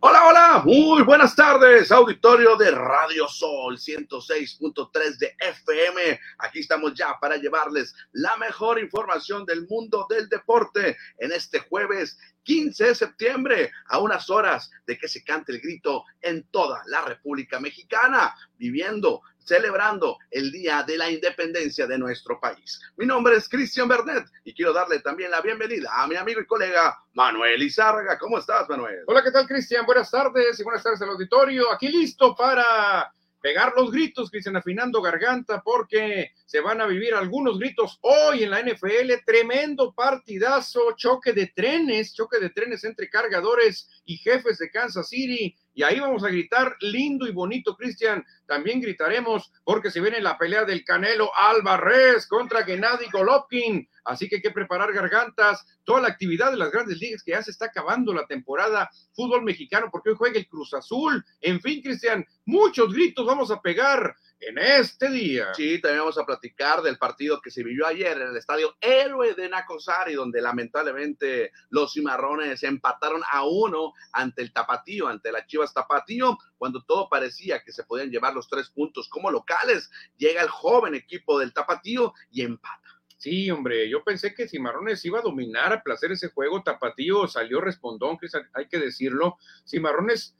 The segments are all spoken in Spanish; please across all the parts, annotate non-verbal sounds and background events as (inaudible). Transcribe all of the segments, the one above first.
Hola, hola, muy buenas tardes, auditorio de Radio Sol 106.3 de FM. Aquí estamos ya para llevarles la mejor información del mundo del deporte en este jueves 15 de septiembre, a unas horas de que se cante el grito en toda la República Mexicana, viviendo, celebrando el Día de la Independencia de nuestro país. Mi nombre es Cristian Bernet y quiero darle también la bienvenida a mi amigo y colega Manuel Izárraga. ¿Cómo estás, Manuel? Hola, ¿qué tal, Cristian? Buenas tardes y buenas tardes al auditorio. Aquí listo para pegar los gritos, Cristian, afinando garganta, porque se van a vivir algunos gritos hoy en la NFL. Tremendo partidazo, choque de trenes, choque de trenes entre cargadores y jefes de Kansas City. Y ahí vamos a gritar lindo y bonito, Cristian. También gritaremos porque se viene la pelea del Canelo Alvarez contra Gennady Golovkin. Así que hay que preparar gargantas, toda la actividad de las grandes ligas que ya se está acabando la temporada fútbol mexicano porque hoy juega el Cruz Azul. En fin, Cristian, muchos gritos vamos a pegar en este día. Sí, también vamos a platicar del partido que se vivió ayer en el estadio Héroe de Nacosari, donde lamentablemente los cimarrones empataron a uno ante el Tapatío, ante la Chivas Tapatío, cuando todo parecía que se podían llevar los tres puntos como locales. Llega el joven equipo del Tapatío y empata. Sí, hombre, yo pensé que Cimarrones iba a dominar a placer ese juego. Tapatío salió respondón, que hay que decirlo. Cimarrones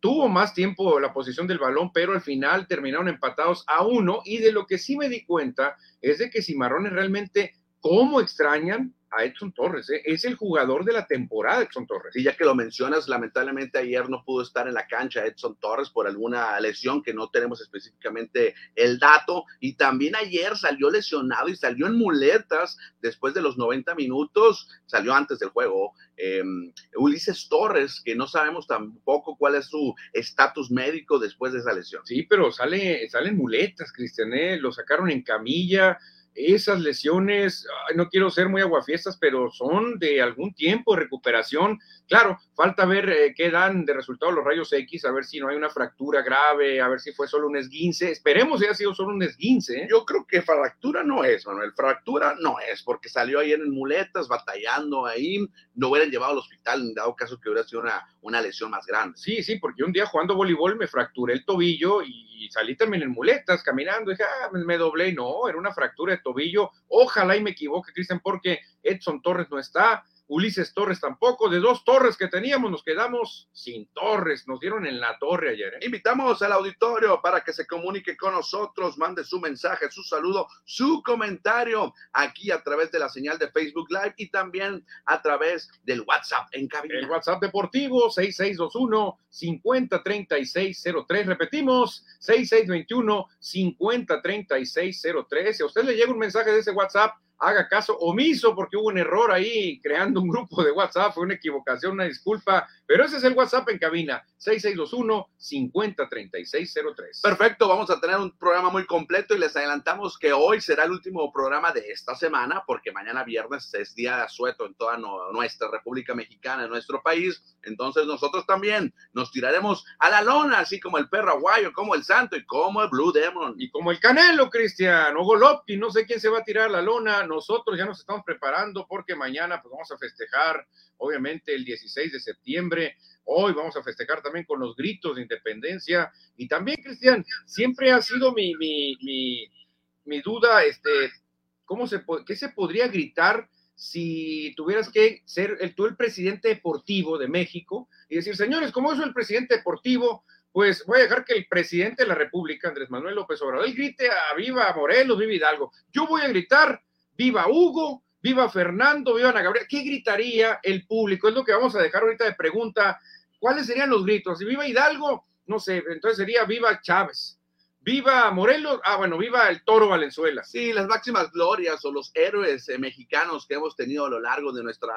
tuvo más tiempo la posición del balón, pero al final terminaron empatados a uno. Y de lo que sí me di cuenta es de que Cimarrones realmente, ¿cómo extrañan a Edson Torres. ¿eh? Es el jugador de la temporada, Edson Torres. Y ya que lo mencionas, lamentablemente ayer no pudo estar en la cancha Edson Torres por alguna lesión que no tenemos específicamente el dato. Y también ayer salió lesionado y salió en muletas después de los 90 minutos, salió antes del juego. Em, Ulises Torres, que no sabemos tampoco cuál es su estatus médico después de esa lesión. Sí, pero sale, salen muletas, Cristian, ¿eh? lo sacaron en camilla, esas lesiones, no quiero ser muy aguafiestas, pero son de algún tiempo de recuperación. Claro, falta ver eh, qué dan de resultado los rayos X, a ver si no hay una fractura grave, a ver si fue solo un esguince. Esperemos que haya sido solo un esguince. ¿eh? Yo creo que fractura no es, Manuel. Fractura no es, porque salió ayer en muletas, batallando ahí. No hubieran llevado al hospital dado caso que hubiera sido una, una lesión más grande. Sí, sí, porque un día jugando voleibol me fracturé el tobillo y salí también en muletas caminando. dije, ah, me doblé. No, era una fractura de tobillo. Ojalá y me equivoque, Cristian, porque Edson Torres no está. Ulises Torres tampoco. De dos torres que teníamos, nos quedamos sin torres. Nos dieron en la torre ayer. ¿eh? Invitamos al auditorio para que se comunique con nosotros, mande su mensaje, su saludo, su comentario aquí a través de la señal de Facebook Live y también a través del WhatsApp en cabina. El WhatsApp deportivo 6621 503603. Repetimos, 6621 503603. Si a usted le llega un mensaje de ese WhatsApp, haga caso omiso porque hubo un error ahí creando un grupo de WhatsApp, fue una equivocación, una disculpa, pero ese es el WhatsApp en cabina, 6621-503603. Perfecto, vamos a tener un programa muy completo y les adelantamos que hoy será el último programa de esta semana porque mañana viernes es día de asueto en toda nuestra República Mexicana, en nuestro país, entonces nosotros también nos tiraremos a la lona, así como el perro aguayo, como el santo y como el Blue Demon. Y como el Canelo, Cristian, o Golovkin, no sé quién se va a tirar a la lona, nosotros ya nos estamos preparando porque mañana pues vamos a festejar, obviamente, el 16 de septiembre. Hoy vamos a festejar también con los gritos de independencia. Y también, Cristian, siempre ha sido mi, mi, mi, mi duda, este, ¿cómo se, ¿qué se podría gritar si tuvieras que ser el, tú el presidente deportivo de México y decir, señores, como soy el presidente deportivo, pues voy a dejar que el presidente de la República, Andrés Manuel López Obrador, él grite a viva Morelos, viva Hidalgo. Yo voy a gritar viva Hugo, viva Fernando, viva Ana Gabriela. ¿Qué gritaría el público? Es lo que vamos a dejar ahorita de pregunta. ¿Cuáles serían los gritos? Si viva Hidalgo, no sé, entonces sería viva Chávez. Viva Morelos, ah, bueno, viva el Toro Valenzuela. Sí, las máximas glorias o los héroes eh, mexicanos que hemos tenido a lo largo de nuestra,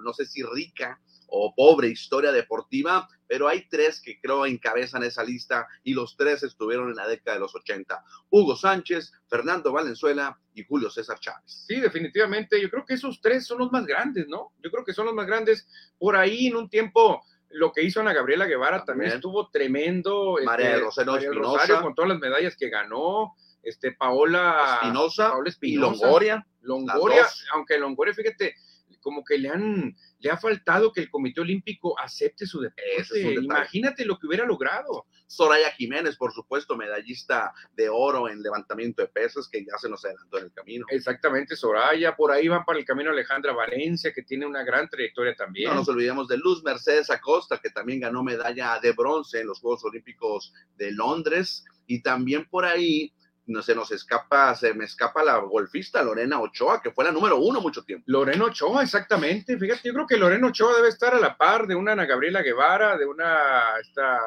no sé si rica o pobre historia deportiva, pero hay tres que creo encabezan esa lista y los tres estuvieron en la década de los 80. Hugo Sánchez, Fernando Valenzuela y Julio César Chávez. Sí, definitivamente. Yo creo que esos tres son los más grandes, ¿no? Yo creo que son los más grandes. Por ahí en un tiempo lo que hizo Ana Gabriela Guevara también, estuvo tremendo. María este, Rosero Espinosa. con todas las medallas que ganó. Este, Paola Espinosa, Paola y Longoria. Longoria, aunque Longoria, fíjate, como que le han, le ha faltado que el Comité Olímpico acepte su deporte. es. Imagínate lo que hubiera logrado. Soraya Jiménez, por supuesto, medallista de oro en levantamiento de pesas, que ya se nos adelantó en el camino. Exactamente, Soraya. Por ahí van para el camino Alejandra Valencia, que tiene una gran trayectoria también. No nos olvidemos de Luz Mercedes Acosta, que también ganó medalla de bronce en los Juegos Olímpicos de Londres. Y también por ahí no se nos escapa, se me escapa la golfista Lorena Ochoa, que fue la número uno mucho tiempo. Loreno Ochoa, exactamente. Fíjate, yo creo que Loreno Ochoa debe estar a la par de una Ana Gabriela Guevara, de una esta,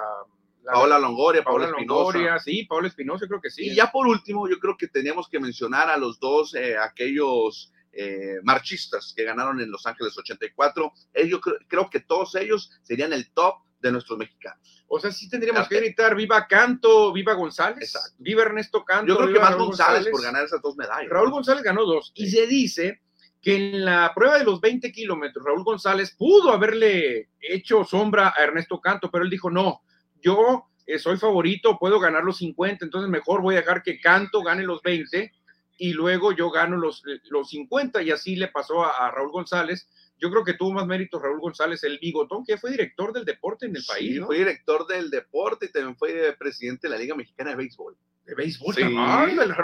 la- Paola Longoria, Paola, Paola. Longoria, sí, Paola Espinosa, creo que sí. Y ya por último, yo creo que teníamos que mencionar a los dos, eh, aquellos eh, marchistas que ganaron en Los Ángeles 84. Ellos, creo, creo que todos ellos serían el top de nuestros mexicanos. O sea, sí tendríamos que gritar viva Canto, viva González, Exacto. viva Ernesto Canto. Yo creo que más González, por ganar esas dos medallas. Raúl González ganó dos. Y se dice que en la prueba de los 20 kilómetros, Raúl González pudo haberle hecho sombra a Ernesto Canto, pero él dijo, no, yo eh, soy favorito, puedo ganar los 50, entonces mejor voy a dejar que Canto gane los 20 y luego yo gano los, los 50 y así le pasó a, a Raúl González. Yo creo que tuvo más mérito Raúl González, el bigotón, que fue director del deporte en el país, Sí, ¿no? Fue director del deporte y también fue presidente de la Liga Mexicana de Béisbol. De béisbol. Sí.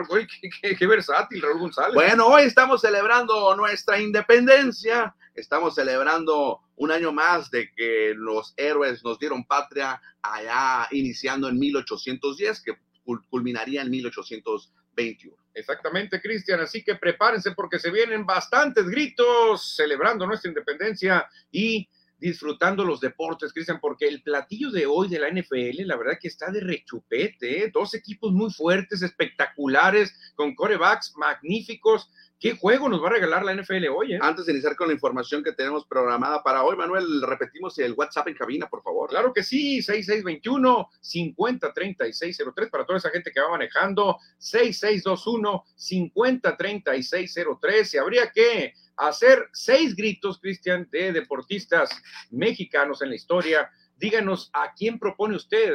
Güey, qué, qué- qué versátil Raúl González. Bueno, hoy estamos celebrando nuestra independencia. Estamos celebrando un año más de que los héroes nos dieron patria allá iniciando en 1810, que cul- culminaría en 1821. Exactamente, Cristian. Así que prepárense porque se vienen bastantes gritos celebrando nuestra independencia y disfrutando los deportes, Cristian, porque el platillo de hoy de la NFL, la verdad que está de rechupete, ¿eh? dos equipos muy fuertes, espectaculares, con corebacks magníficos. ¿Qué juego nos va a regalar la NFL hoy? Eh? Antes de iniciar con la información que tenemos programada para hoy, Manuel, repetimos el WhatsApp en cabina, por favor. Claro que sí, 6621 503603 para toda esa gente que va manejando, 6621 503603. Y habría que hacer seis gritos, Cristian, de deportistas mexicanos en la historia. Díganos a quién propone usted.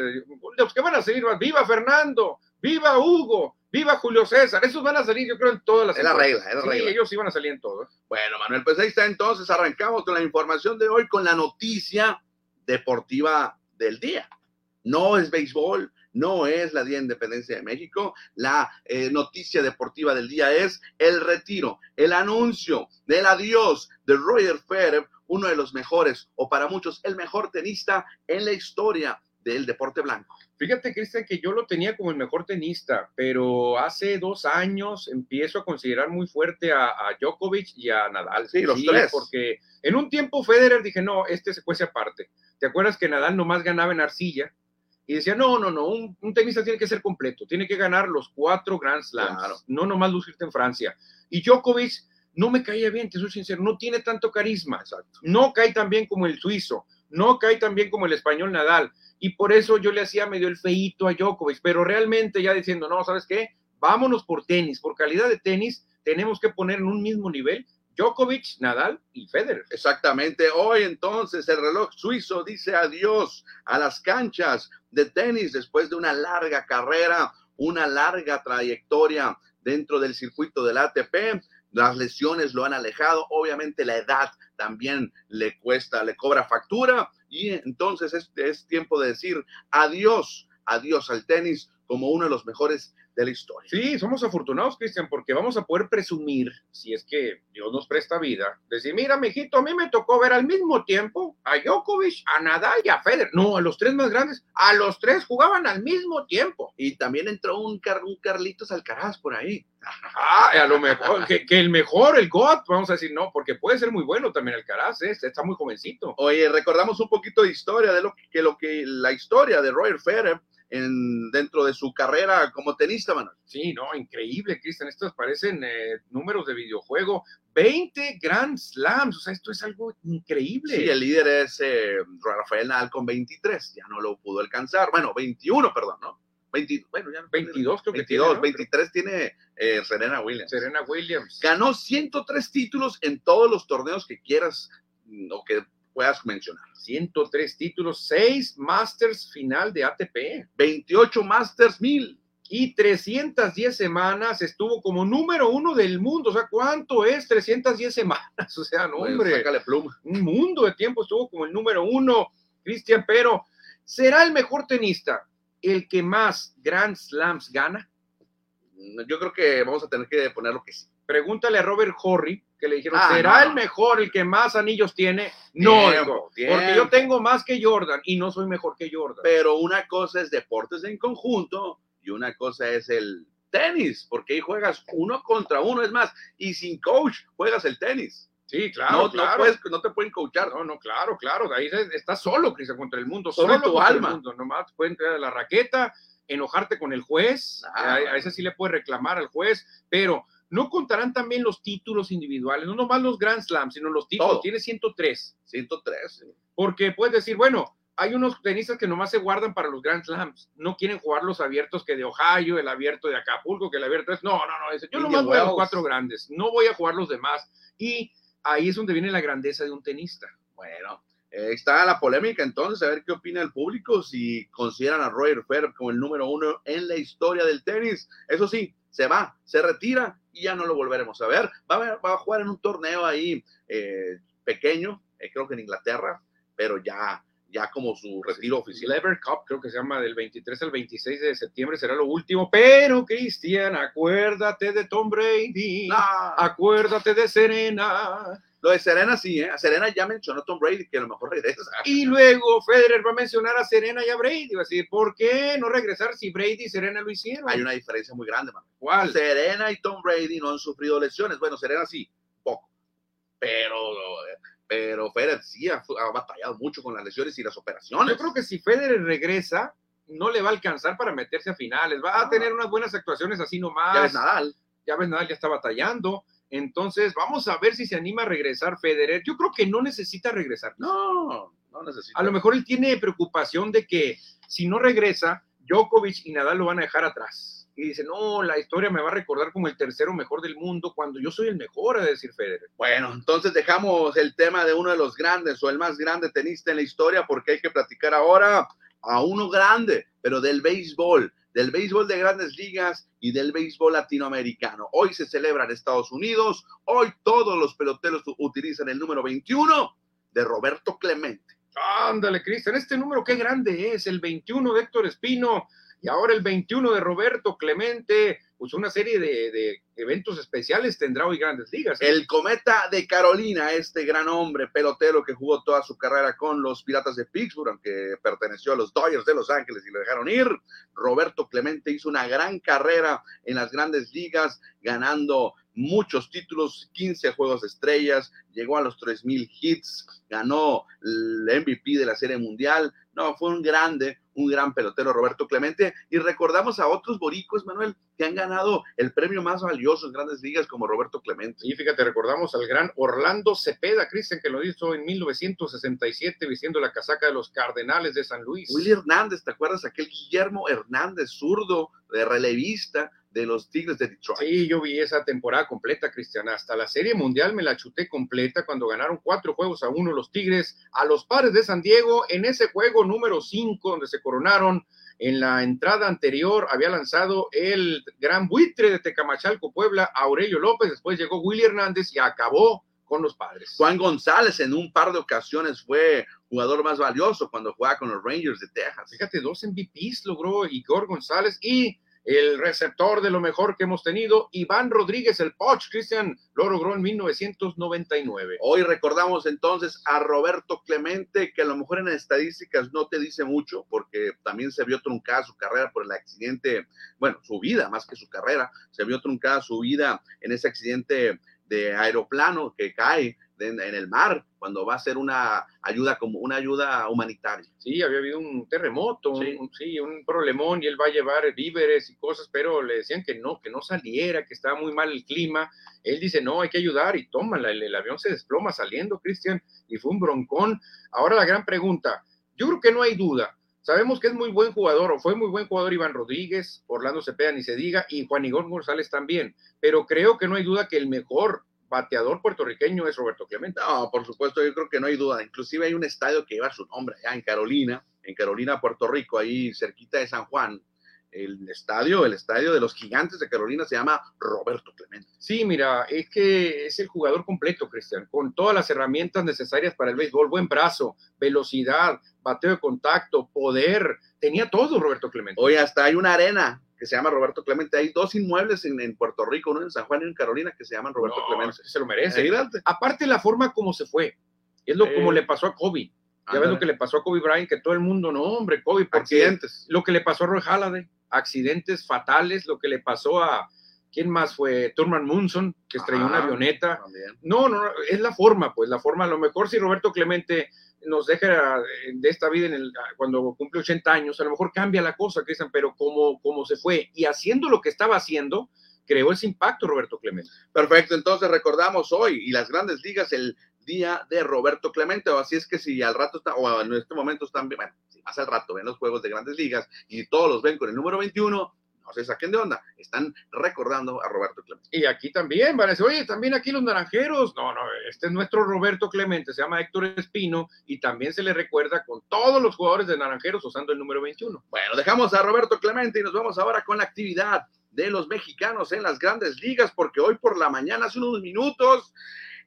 Los que van a salir, viva Fernando, viva Hugo, viva Julio César. Esos van a salir, yo creo, en todas las. Es la regla, es la Sí, regla. ellos sí van a salir en todo. Bueno, Manuel, pues ahí está entonces. Arrancamos con la información de hoy, con la noticia deportiva del día. No es béisbol, no es la Día de Independencia de México. La eh, noticia deportiva del día es el retiro, el anuncio del adiós de Roger Federer, uno de los mejores, o para muchos, el mejor tenista en la historia del deporte blanco. Fíjate, Cristian, que yo lo tenía como el mejor tenista, pero hace dos años empiezo a considerar muy fuerte a, a Djokovic y a Nadal. Sí, los tres. Porque en un tiempo Federer dije, no, este se cuece aparte. ¿Te acuerdas que Nadal nomás ganaba en arcilla? Y decía, no, no, no, un, un tenista tiene que ser completo, tiene que ganar los cuatro Grand Slams, Claro. no nomás lucirte en Francia. Y Djokovic no me caía bien, te soy sincero, no tiene tanto carisma, Exacto. no cae tan bien como el suizo, no cae tan bien como el español Nadal. Y por eso yo le hacía medio el feíto a Djokovic, pero realmente ya diciendo, no, ¿sabes qué? Vámonos por tenis, por calidad de tenis, tenemos que poner en un mismo nivel Djokovic, Nadal y Federer. Exactamente. Hoy entonces el reloj suizo dice adiós a las canchas de tenis después de una larga carrera, una larga trayectoria dentro del circuito del ATP. Las lesiones lo han alejado. Obviamente la edad también le cuesta, le cobra factura. Y entonces es, es tiempo de decir adiós, adiós al tenis como uno de los mejores de la historia. Sí, somos afortunados, Cristian, porque vamos a poder presumir, si es que Dios nos presta vida, decir, mira, mijito, a mí me tocó ver al mismo tiempo a Djokovic, a Nadal y a Federer. No, a los tres más grandes, a los tres jugaban al mismo tiempo. Y también entró un, Car- un Carlitos Alcaraz por ahí. Ah, a lo mejor, que, que el mejor, el GOAT, vamos a decir, no, porque puede ser muy bueno también el Caraz, ¿eh? está muy jovencito. Oye, recordamos un poquito de historia de lo que, que lo que la historia de Roger Federer en, dentro de su carrera como tenista, Manuel. Sí, no, increíble, Cristian. Estos parecen eh, números de videojuego. 20 Grand Slams, o sea, esto es algo increíble. Sí, el líder es eh, Rafael Nadal con 23, ya no lo pudo alcanzar. Bueno, 21, perdón, ¿no? 20, bueno, ya no, 22 creo que 22, tiene, ¿no? 23 tiene eh, Serena Williams. Serena Williams. Ganó 103 títulos en todos los torneos que quieras mm, o que puedas mencionar. 103 títulos, 6 Masters final de ATP. 28 Masters 1000. y 310 semanas estuvo como número uno del mundo. O sea, ¿cuánto es 310 semanas? (laughs) O sea, no, hombre, sácale pluma. un mundo de tiempo estuvo como el número uno, Cristian, pero ¿será el mejor tenista el que más Grand Slams gana? Yo creo que vamos a tener que ponerlo que sí. Pregúntale a Robert Horry, que le dijeron, Ah, ¿será no. el mejor el que más anillos tiene? No, Tiempo, dijo, tiempo. porque yo tengo más que Jordan y no soy mejor que Jordan. Pero una cosa es deportes en conjunto y una cosa es el tenis, porque ahí juegas uno contra uno, es más, y sin coach juegas el tenis. Sí, claro, no, no claro. puedes, no te pueden coachar. No, no, claro, claro. Ahí estás solo, Cristian, contra el mundo. Solo Solo tu alma. el mundo. Nomás pueden traer la raqueta, enojarte con el juez. Ah, a, a ese sí le puedes reclamar al juez, pero no contarán también los títulos individuales, no nomás los Grand Slams, sino los títulos. Todo. Tiene 103. 103. Porque puedes decir, bueno, hay unos tenistas que nomás se guardan para los Grand Slams. No quieren jugar los abiertos que de Ohio, el abierto de Acapulco, que el abierto es. No, no, no. Yo Indian nomás voy a los cuatro grandes. No voy a jugar los demás. Y ahí es donde viene la grandeza de un tenista. Bueno, eh, está la polémica entonces, a ver qué opina el público, si consideran a Roger Federer como el número uno en la historia del tenis. Eso sí, se va, se retira y ya no lo volveremos a ver. Va a, va a jugar en un torneo ahí eh, pequeño, eh, creo que en Inglaterra, pero ya, ya como su retiro oficial. Lever Cup, creo que se llama del 23 al 26 de septiembre, será lo último. Pero, Cristian, acuérdate de Tom Brady. No, Acuérdate de Serena. lo de Serena sí, ¿eh? A Serena ya mencionó Tom Brady que a lo mejor regresa. Y luego Federer va a mencionar a Serena y a Brady. Va a decir, ¿por qué no regresar si Brady y Serena lo hicieron? Hay una diferencia muy grande, man. ¿Cuál? Serena y Tom Brady no han sufrido lesiones. Bueno, Serena sí, poco. Pero, pero Federer sí ha, ha batallado mucho con las lesiones y las operaciones. Yo creo que si Federer regresa, no le va a alcanzar para meterse a finales. Va a Ah. tener unas buenas actuaciones así nomás. Ya ves Nadal. ya ves, Nadal ya está batallando. Entonces, vamos a ver si se anima a regresar Federer. Yo creo que no necesita regresar. No, no necesita. A lo mejor él tiene preocupación de que si no regresa, Djokovic y Nadal lo van a dejar atrás. Y dice, no, la historia me va a recordar como el tercero mejor del mundo cuando yo soy el mejor, a decir Federer. Bueno, entonces dejamos el tema de uno de los grandes o el más grande tenista en la historia porque hay que platicar ahora a uno grande, pero del béisbol, del béisbol de grandes ligas y del béisbol latinoamericano. Hoy se celebra en Estados Unidos, hoy todos los peloteros utilizan el número 21 de Roberto Clemente. Ándale, Cristian, este número qué grande es, el 21 de Héctor Espino y ahora el 21 de Roberto Clemente, pues una serie de, de eventos especiales tendrá hoy Grandes Ligas. ¿eh? El cometa de Carolina, este gran hombre pelotero que jugó toda su carrera con los Piratas de Pittsburgh, aunque perteneció a los Dodgers de Los Ángeles y lo dejaron ir. Roberto Clemente hizo una gran carrera en las grandes ligas, ganando muchos títulos, 15 juegos de estrellas, llegó a los 3.000 hits, ganó el MVP de la Serie Mundial. No, fue un grande, un gran pelotero Roberto Clemente. Y recordamos a otros boricuas, Manuel, que han ganado el premio más valioso en grandes ligas como Roberto Clemente. Y fíjate, recordamos al gran Orlando Cepeda, Cristian, que lo hizo en 1967 vistiendo la casaca de los Cardenales de San Luis. Willy Hernández, ¿te acuerdas? Aquel Guillermo Hernández, zurdo, de relevista de los Tigres de Detroit. Sí, yo vi esa temporada completa, Cristian. Hasta la Serie Mundial me la chuté completa cuando ganaron cuatro juegos a uno los Tigres a los Padres de San Diego en ese juego número cinco donde se coronaron. En la entrada anterior había lanzado el gran buitre de Tecamachalco, Puebla, Aurelio López. Después llegó Willy Hernández y acabó con los Padres. Juan González en un par de ocasiones fue jugador más valioso cuando jugaba con los Rangers de Texas. Fíjate, dos MVPs logró Igor González y el receptor de lo mejor que hemos tenido, Iván Rodríguez, el Poch, Cristian, lo logró en 1999. Hoy recordamos entonces a Roberto Clemente, que a lo mejor en estadísticas no te dice mucho, porque también se vio truncada su carrera por el accidente, bueno, su vida más que su carrera, se vio truncada su vida en ese accidente de aeroplano que cae en, en el mar cuando va a ser una ayuda como una ayuda humanitaria. Sí, había habido un terremoto, Sí. un, sí, un problemón y él va a llevar víveres y cosas, pero le decían que no, que no saliera, que estaba muy mal el clima. Él dice, no, hay que ayudar y tómala, el, el avión se desploma saliendo, Cristian, y fue un broncón. Ahora la gran pregunta, yo creo que no hay duda. Sabemos que es muy buen jugador, o fue muy buen jugador Iván Rodríguez, Orlando Cepeda, ni se diga, y Juan Igor González también, pero creo que no hay duda que el mejor bateador puertorriqueño es Roberto Clemente. No, por supuesto, yo creo que no hay duda. Inclusive hay un estadio que lleva su nombre allá en Carolina, en Carolina, Puerto Rico, ahí cerquita de San Juan. el estadio, el estadio de los gigantes de Carolina se llama Roberto Clemente. Sí, mira, es que es el jugador completo, Cristian, con todas las herramientas necesarias para el béisbol, buen brazo, velocidad, bateo de contacto, poder, tenía todo Roberto Clemente. Hoy hasta hay una arena que se llama Roberto Clemente. Hay dos inmuebles en, en Puerto Rico, uno en San Juan y en Carolina, que se llaman Roberto No, Clemente. Se lo merece. Aparte la forma como se fue, es lo Eh, como le pasó a Kobe. Ya ves lo que le pasó a Kobe Bryant, que todo el mundo, no, hombre, Kobe, porque Accidentes. lo que le pasó a Roy Halladay, accidentes fatales, lo que le pasó a, ¿quién más fue? Turman Munson, que estrelló una avioneta. También. No, no, es la forma, pues la forma. A lo mejor si Roberto Clemente nos deja eh, de esta vida en el, cuando cumple 80 años, a lo mejor cambia la cosa, Cristian, pero como, como se fue y haciendo lo que estaba haciendo, creó ese impacto Roberto Clemente. Perfecto, entonces recordamos hoy y las grandes ligas el día de Roberto Clemente, o así es que si al rato está, o en este momento están, bueno, si más al rato ven los juegos de grandes ligas y todos los ven con el número 21, no se saquen de onda, están recordando a Roberto Clemente. Y aquí también van a decir, oye, también aquí los naranjeros. No, no, este es nuestro Roberto Clemente, se llama Héctor Espino y también se le recuerda con todos los jugadores de naranjeros usando el número 21. Bueno, dejamos a Roberto Clemente y nos vamos ahora con la actividad de los mexicanos en las grandes ligas, porque hoy por la mañana, hace unos minutos,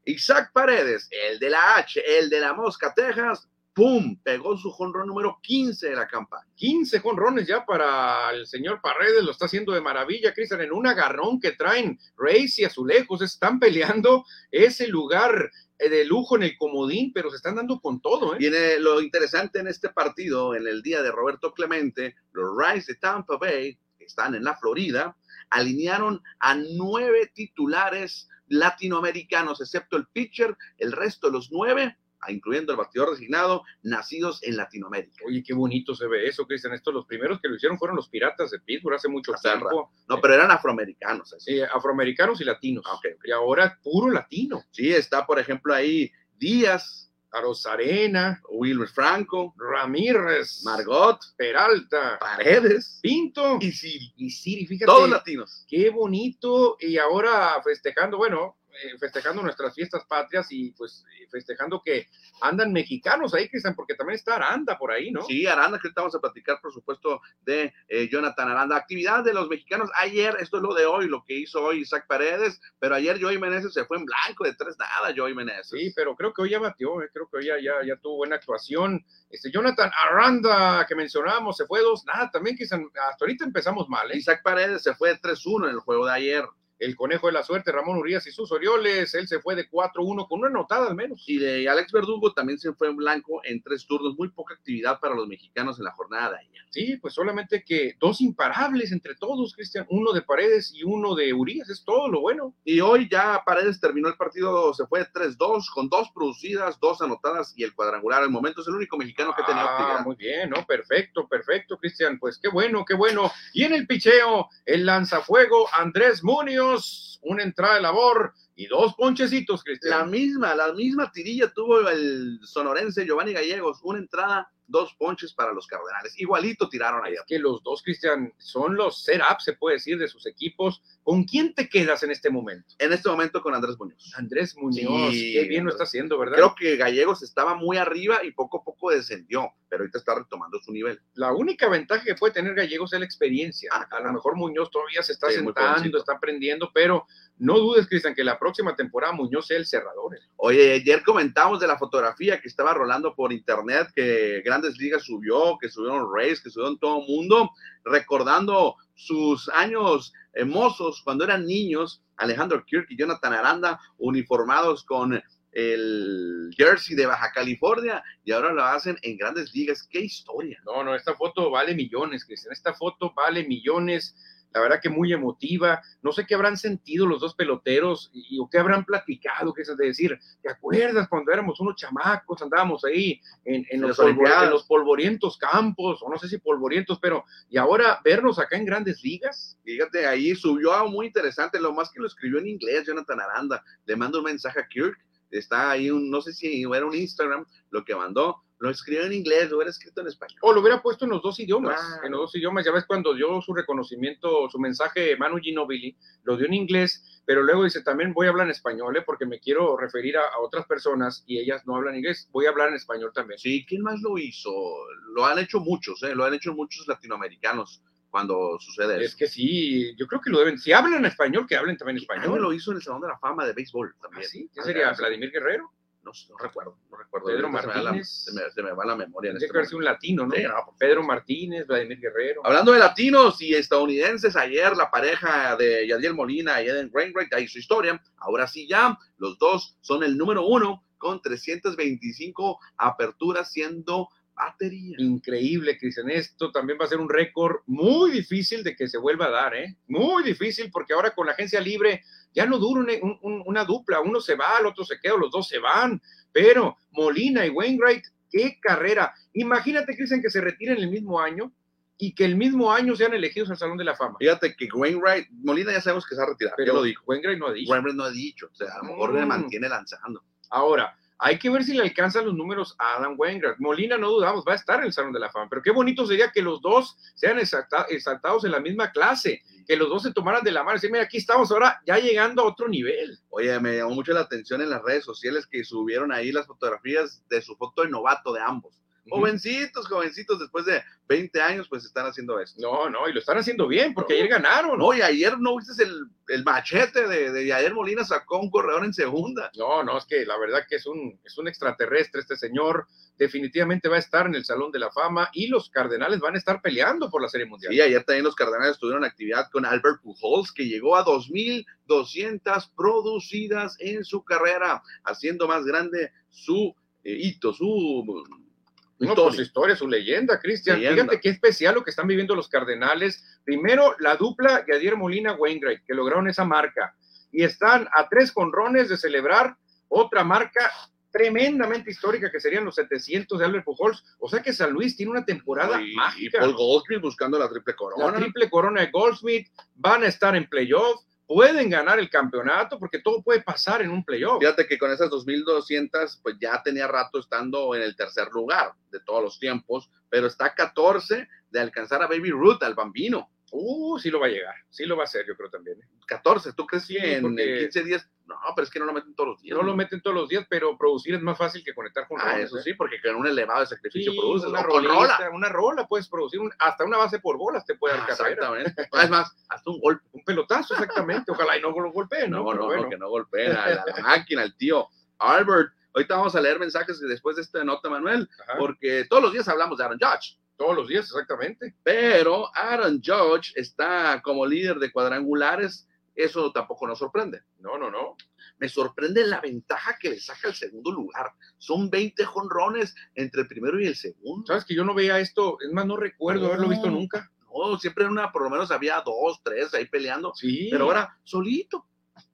Isaac Paredes, el de la H, el de la Mosca, Texas, ¡pum! Pegó su jonrón número 15 de la campaña. 15 jonrones ya para el señor Paredes, lo está haciendo de maravilla, Cristian, en un agarrón que traen Reyes y Azulejos, están peleando ese lugar eh, de lujo en el comodín, pero se están dando con todo, ¿eh? Viene lo interesante en este partido, en el día de Roberto Clemente, los Rays de Tampa Bay, que están en la Florida, alinearon a nueve titulares latinoamericanos, excepto el pitcher, el resto de los nueve, incluyendo el batidor designado, nacidos en Latinoamérica. Oye, qué bonito se ve eso, Cristian. Estos los primeros que lo hicieron fueron los Piratas de Pittsburgh hace mucho Hace tiempo. No, pero eran afroamericanos. así. Sí, afroamericanos y latinos. Ah, ok, ok. Y ahora puro latino. Sí, está, por ejemplo, ahí Díaz, Arozarena, Wilmer Franco, Ramírez, Margot, Peralta, Paredes Pinto y Siri. y Siri. Fíjate, Todos latinos. qué bonito. Y ahora festejando, bueno, eh, festejando nuestras fiestas patrias y pues eh, festejando que andan mexicanos ahí, Cristian, porque también está Aranda por ahí, ¿no? Sí, Aranda, que vamos a platicar, por supuesto, de eh, Jonathan Aranda. Actividad de los mexicanos. Ayer, esto es lo de hoy, lo que hizo hoy Isaac Paredes, pero ayer Joey Meneses se fue en blanco de tres nada, Joey Meneses. Sí, pero creo que hoy ya batió, eh, creo que hoy ya, ya, ya tuvo buena actuación. Este Jonathan Aranda, que mencionábamos, se fue dos, nada, también quizás hasta ahorita empezamos mal, ¿eh? Isaac Paredes se fue de 3-1 en el juego de ayer. El conejo de la suerte, Ramón Urias y sus Orioles, él se fue de 4-1 con una anotada al menos. Y de Alex Verdugo también se fue en blanco en tres turnos. Muy poca actividad para los mexicanos en la jornada de ayer. Sí, pues solamente que dos imparables entre todos, Cristian, uno de Paredes y uno de Urias, es todo lo bueno. Y hoy ya Paredes terminó el partido, se fue de 3-2 con dos producidas, dos anotadas y el cuadrangular. Al momento es el único mexicano que tenía Ah, actividad. muy bien, ¿no? Perfecto, perfecto, Cristian. Pues qué bueno, qué bueno. Y en el picheo, el lanzafuego, Andrés Una entrada de labor y dos ponchecitos, La Cristian. misma, la misma tirilla tuvo el sonorense Giovanni Gallegos, una entrada, dos ponches para los Cardenales. Igualito tiraron ayer. Es que los dos, Cristian, son los setups, se puede decir, de sus equipos. ¿Con quién te quedas en este momento? En este momento con Andrés Muñoz. Andrés Muñoz, Sí, qué bien lo está haciendo, ¿verdad? Creo que Gallegos estaba muy arriba y poco a poco descendió, pero ahorita está retomando su nivel. la única ventaja que puede tener Gallegos es la experiencia. Ah, a claro. lo mejor Muñoz todavía se está Sí, sentando, está aprendiendo, pero no dudes, Cristian, que la próxima temporada Muñoz sea el cerrador. Oye, ayer comentamos de la fotografía que estaba rolando por internet, que Grandes Ligas subió, que subieron Rays, que subieron todo el mundo, recordando sus años hermosos cuando eran niños, Alejandro Kirk y Jonathan Aranda, uniformados con el jersey de Baja California, y ahora lo hacen en Grandes Ligas. ¡Qué historia! No, no, esta foto vale millones, Cristian. Esta foto vale millones. La verdad que muy emotiva. No sé qué habrán sentido los dos peloteros y, o qué habrán platicado, que es de decir, ¿te acuerdas cuando éramos unos chamacos, andábamos ahí en, en los, en los polvorientos campos, o no sé si polvorientos, pero y ahora vernos acá en grandes ligas? Fíjate, ahí subió algo muy interesante, lo más que lo escribió en inglés Jonathan Aranda. Le mando un mensaje a Kirk, está ahí, un, no sé si era un Instagram lo que mandó, lo escribió en inglés, lo hubiera escrito en español. O lo hubiera puesto en los dos idiomas, en los dos idiomas. Ya ves cuando dio su reconocimiento, su mensaje Manu Ginobili, lo dio en inglés, pero luego dice también voy a hablar en español, ¿eh? porque me quiero referir a, a otras personas y ellas no hablan inglés. Voy a hablar en español también. Sí, ¿quién más lo hizo? Lo han hecho muchos, ¿eh? lo han hecho muchos latinoamericanos. cuando sucede Es eso. que sí, yo creo que lo deben. Si hablan español, que hablen también español. lo hizo en el Salón de la Fama de Béisbol ¿Ah, también. sí? ¿Qué Ah, sería? ¿Vladimir Guerrero? No, no recuerdo, no recuerdo. Pedro Ahorita se me va la- Martínez. Se me, se me va la memoria en este que un latino, ¿no? Sí, no, por Pedro Martínez, Vladimir Guerrero. Hablando de latinos y estadounidenses, ayer la pareja de Yadiel Molina y Eden Wainwright, ahí su historia. Ahora sí ya, los dos son el número uno con 325 aperturas siendo batería. Increíble, Cristian. Esto también va a ser un récord muy difícil de que se vuelva a dar, ¿eh? Muy difícil, porque ahora con la agencia libre ya no dura una, un- un- una dupla. Uno se va, el otro se queda, los dos se van. Pero Molina y Wainwright, qué carrera. Imagínate, Cristian, que se retiren el mismo año y que el mismo año sean elegidos al Salón de la Fama. Fíjate que Wainwright, Molina ya sabemos que se va a retirar, Pero ya lo dijo. Wainwright no ha dicho. Wainwright no ha dicho, o sea, a lo mejor le Mm. mantiene lanzando. Ahora, hay que ver si le alcanzan los números a Adam Wainwright. Molina, no dudamos, va a estar en el Salón de la Fama, pero qué bonito sería que los dos sean exalta- exaltados en la misma clase, que los dos se tomaran de la mano y mira, aquí estamos ahora ya llegando a otro nivel. Oye, me llamó mucho la atención en las redes sociales que subieron ahí las fotografías de su foto de novato de ambos. Jovencitos, jovencitos, después de 20 años, pues están haciendo esto. No, no, y lo están haciendo bien, porque No. ayer ganaron. No, y ayer no viste el, el machete de, de Yair Molina, sacó un corredor en segunda. No, no, es que la verdad que es un, es un extraterrestre este señor. Definitivamente va a estar en el Salón de la Fama y los Cardenales van a estar peleando por la Serie Mundial. Sí, ayer también los Cardenales tuvieron actividad con Albert Pujols, que llegó a 2.200 producidas en su carrera, haciendo más grande su eh, hito, su No, historia. pues su historia, su leyenda, Cristian. Fíjate qué especial lo que están viviendo los Cardenales. Primero, la dupla Yadier Molina Wainwright, que lograron esa marca. Y están a tres conrones de celebrar otra marca tremendamente histórica que serían los 700 de Albert Pujols. O sea que San Luis tiene una temporada y, y mágica. Paul Goldschmidt buscando la triple corona. la triple corona de Goldsmith, van a estar en playoff, pueden ganar el campeonato porque todo puede pasar en un playoff. Fíjate que con esas 2.200, pues ya tenía rato estando en el tercer lugar de todos los tiempos, pero está a 14 de alcanzar a Baby Ruth, al bambino. Uh, sí lo va a llegar, sí lo va a hacer, yo creo también. ¿eh? 14, ¿tú crees Sí, que en porque- 15 días? No, pero es que no lo meten todos los días. No lo meten todos los días, pero producir es más fácil que conectar con Ah, roles, eso ¿eh? sí, porque con un elevado de sacrificio Sí, produces. una con rola. Una rola puedes producir, un- hasta una base por bolas te puede dar Ah. Exactamente. (laughs) es más, hasta un golpe. Un pelotazo, exactamente. Ojalá y no lo golpeen, ¿no? No, no, bueno. no, que no golpeen a la, la máquina, al tío Albert. Ahorita vamos a leer mensajes después de esta nota, Manuel, Ajá, porque todos los días hablamos de Aaron Judge. Todos los días, exactamente. Pero Aaron Judge está como líder de cuadrangulares. Eso tampoco nos sorprende. No, no, no. Me sorprende la ventaja que le saca el segundo lugar. Son 20 jonrones entre el primero y el segundo. Sabes que yo no veía esto, es más, no recuerdo No. haberlo visto nunca. No, siempre en una, por lo menos había dos, tres ahí peleando. Sí. Pero ahora solito.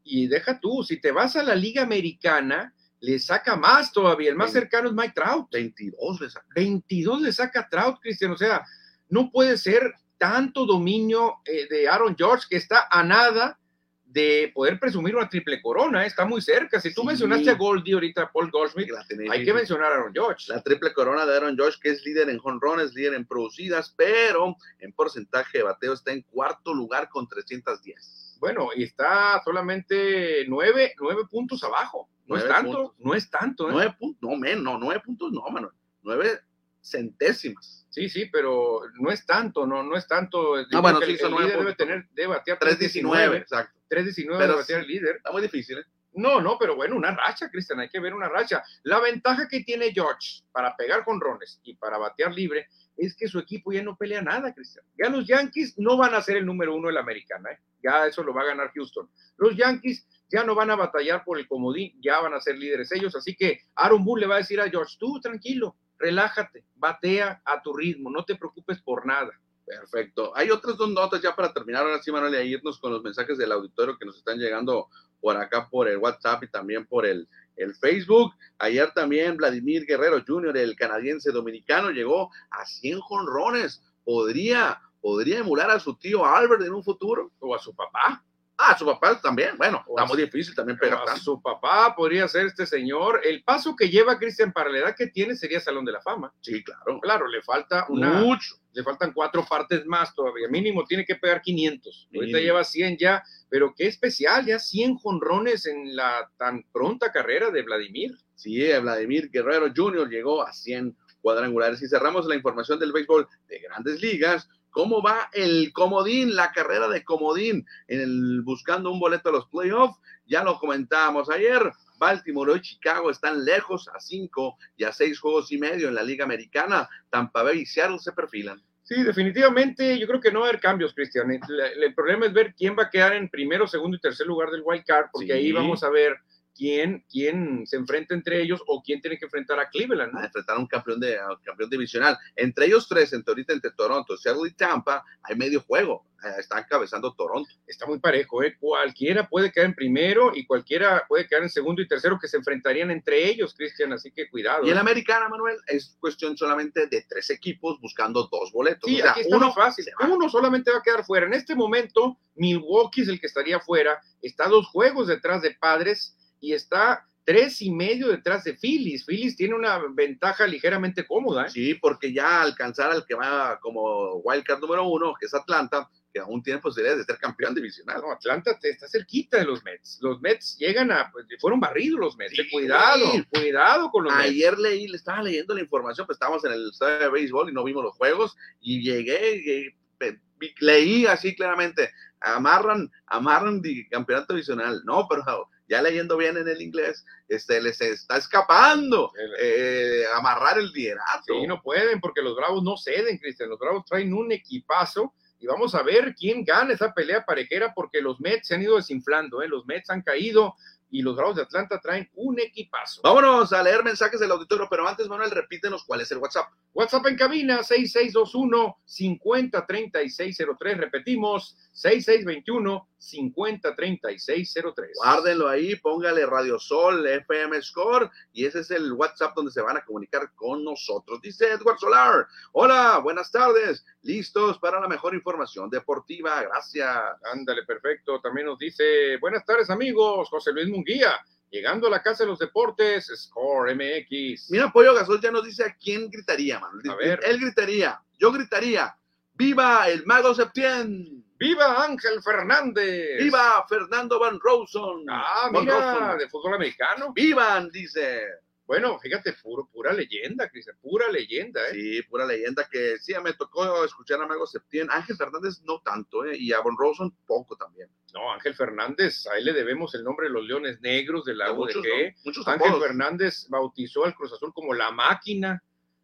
Y deja tú, si te vas a la Liga Americana, le saca más todavía. El más cercano es Mike Trout. 22 le saca. 22 le saca Trout, Cristian. O sea, no puede ser tanto dominio eh, de Aaron George que está a nada de poder presumir una triple corona. eh, Está muy cerca. Si tú Sí. mencionaste a Goldie ahorita, Paul Goldschmidt, La tiene hay que mencionar a Aaron George. La triple corona de Aaron Josh, que es líder en jonrones, líder en producidas, pero en porcentaje de bateo está en cuarto lugar con 310. Bueno, y está solamente nueve, nueve puntos abajo. No es tanto, puntos. no es tanto. ¿eh? Nueve puntos, no, menos, no, nueve puntos, no, Manuel. Nueve centésimas. Sí, sí, pero no es tanto, no, no es tanto. Yo creo bueno, sí, el, líder debe tener, debe batear 319, 319. exacto. 319 Pero de batear el líder. Está muy difícil, ¿eh? No, no, pero bueno, una racha, Cristian, hay que ver una racha. La ventaja que tiene George para pegar con rones y para batear libre es que su equipo ya no pelea nada, Cristian. Ya los Yankees no van a ser el número uno de la americana, ¿eh? ya eso lo va a ganar Houston. Los Yankees ya no van a batallar por el comodín, ya van a ser líderes ellos, así que Aaron Boone le va a decir a George, tú tranquilo, relájate, batea a tu ritmo, no te preocupes por nada. Perfecto. Hay otras dos notas ya para terminar. Ahora sí, Manuel, a irnos con los mensajes del auditorio que nos están llegando por acá, por el WhatsApp y también por el, el Facebook. Ayer también Vladimir Guerrero Jr., el canadiense dominicano, llegó a 100 jonrones. Podría, podría emular a su tío Albert en un futuro. O a su papá, Ah, su papá también. Bueno, O está muy difícil también pegar tanto. su papá podría ser este señor. El paso que lleva Cristian para la edad que tiene sería Salón de la Fama. Sí, claro. Claro, le falta una, Mucho. le faltan cuatro partes más todavía. Mínimo tiene que pegar 500. Ahorita lleva 100 ya, pero qué especial, ya 100 jonrones en la tan pronta carrera de Vladimir. Sí, eh, Vladimir Guerrero Jr. llegó a 100 cuadrangulares. Y cerramos la información del béisbol de grandes ligas cómo va el comodín, la carrera de comodín, en el, buscando un boleto a los playoffs. Ya lo comentábamos ayer. Baltimore y Chicago están lejos a cinco y a seis juegos y medio en la Liga Americana. Tampa Bay y Seattle se perfilan. Sí, definitivamente yo creo que no va a haber cambios, Cristian. El, el, problema es ver quién va a quedar en primero, segundo y tercer lugar del wild card, porque sí. ahí vamos a ver quién, quién se enfrenta entre ellos o quién tiene que enfrentar a Cleveland. ¿no? A enfrentar a un campeón, de, a un campeón divisional. Entre ellos tres, entre ahorita entre Toronto, Seattle y Tampa, hay medio juego. Eh, está encabezando Toronto. Está muy parejo, ¿eh? Cualquiera puede quedar en primero y cualquiera puede quedar en segundo y tercero que se enfrentarían entre ellos, Cristian, así que cuidado. Y en la americana, Manuel, es cuestión solamente de tres equipos buscando dos boletos. Sí, o sea, aquí está uno fácil. Uno solamente va a quedar fuera. En este momento, Milwaukee es el que estaría fuera. Está dos juegos detrás de Padres y está tres y medio detrás de Phillies. Phillies tiene una ventaja ligeramente cómoda. ¿eh? Sí, porque ya alcanzar al que va como wildcard número uno, que es Atlanta, que aún tiene posibilidades de ser campeón divisional. No, Atlanta te está cerquita de los Mets. Los Mets llegan a, pues, fueron barridos los Mets. Sí, cuidado, sí. cuidado con los Ayer Mets. leí, le estaba leyendo la información, pues estábamos en el estadio de béisbol y no vimos los juegos y llegué y, y leí así claramente, amarran, amarran de campeonato divisional. No, pero ya leyendo bien en el inglés, este, les está escapando eh, amarrar el liderato. Sí, no pueden porque los Bravos no ceden, Cristian. Los Bravos traen un equipazo y vamos a ver quién gana esa pelea parejera porque los Mets se han ido desinflando, ¿eh? los Mets han caído y los Bravos de Atlanta traen un equipazo. Vámonos a leer mensajes del auditorio, pero antes, Manuel, repítenos cuál es el WhatsApp. WhatsApp en cabina 6621-503603. Repetimos, 6621-503603. Guárdenlo ahí, póngale Radio Sol, FM Score, y ese es el WhatsApp donde se van a comunicar con nosotros. Dice Edward Solar, hola, buenas tardes, listos para la mejor información deportiva, gracias. Ándale, perfecto. También nos dice, buenas tardes amigos, José Luis Munguía. Llegando a la casa de los deportes, Score MX. Mira, Pollo Gasol ya nos dice a quién gritaría, Manuel. A ver. Él gritaría, yo gritaría, ¡Viva el Mago Septién! ¡Viva Ángel Fernández! ¡Viva Fernando Van Rosen! Ah, Van mira, Rosen. de fútbol americano. ¡Vivan! Dice. Bueno, fíjate, puro, pura leyenda, Cristian, pura leyenda, ¿eh? Sí, pura leyenda que sí, me tocó escuchar a Mago Septién. Ángel Fernández no tanto, ¿eh? Y a Von Rosen poco también. No, Ángel Fernández, a él le debemos el nombre de los Leones Negros del muchos, de G. ¿no? Muchos Ángel. Fernández bautizó al Cruz Azul como la máquina.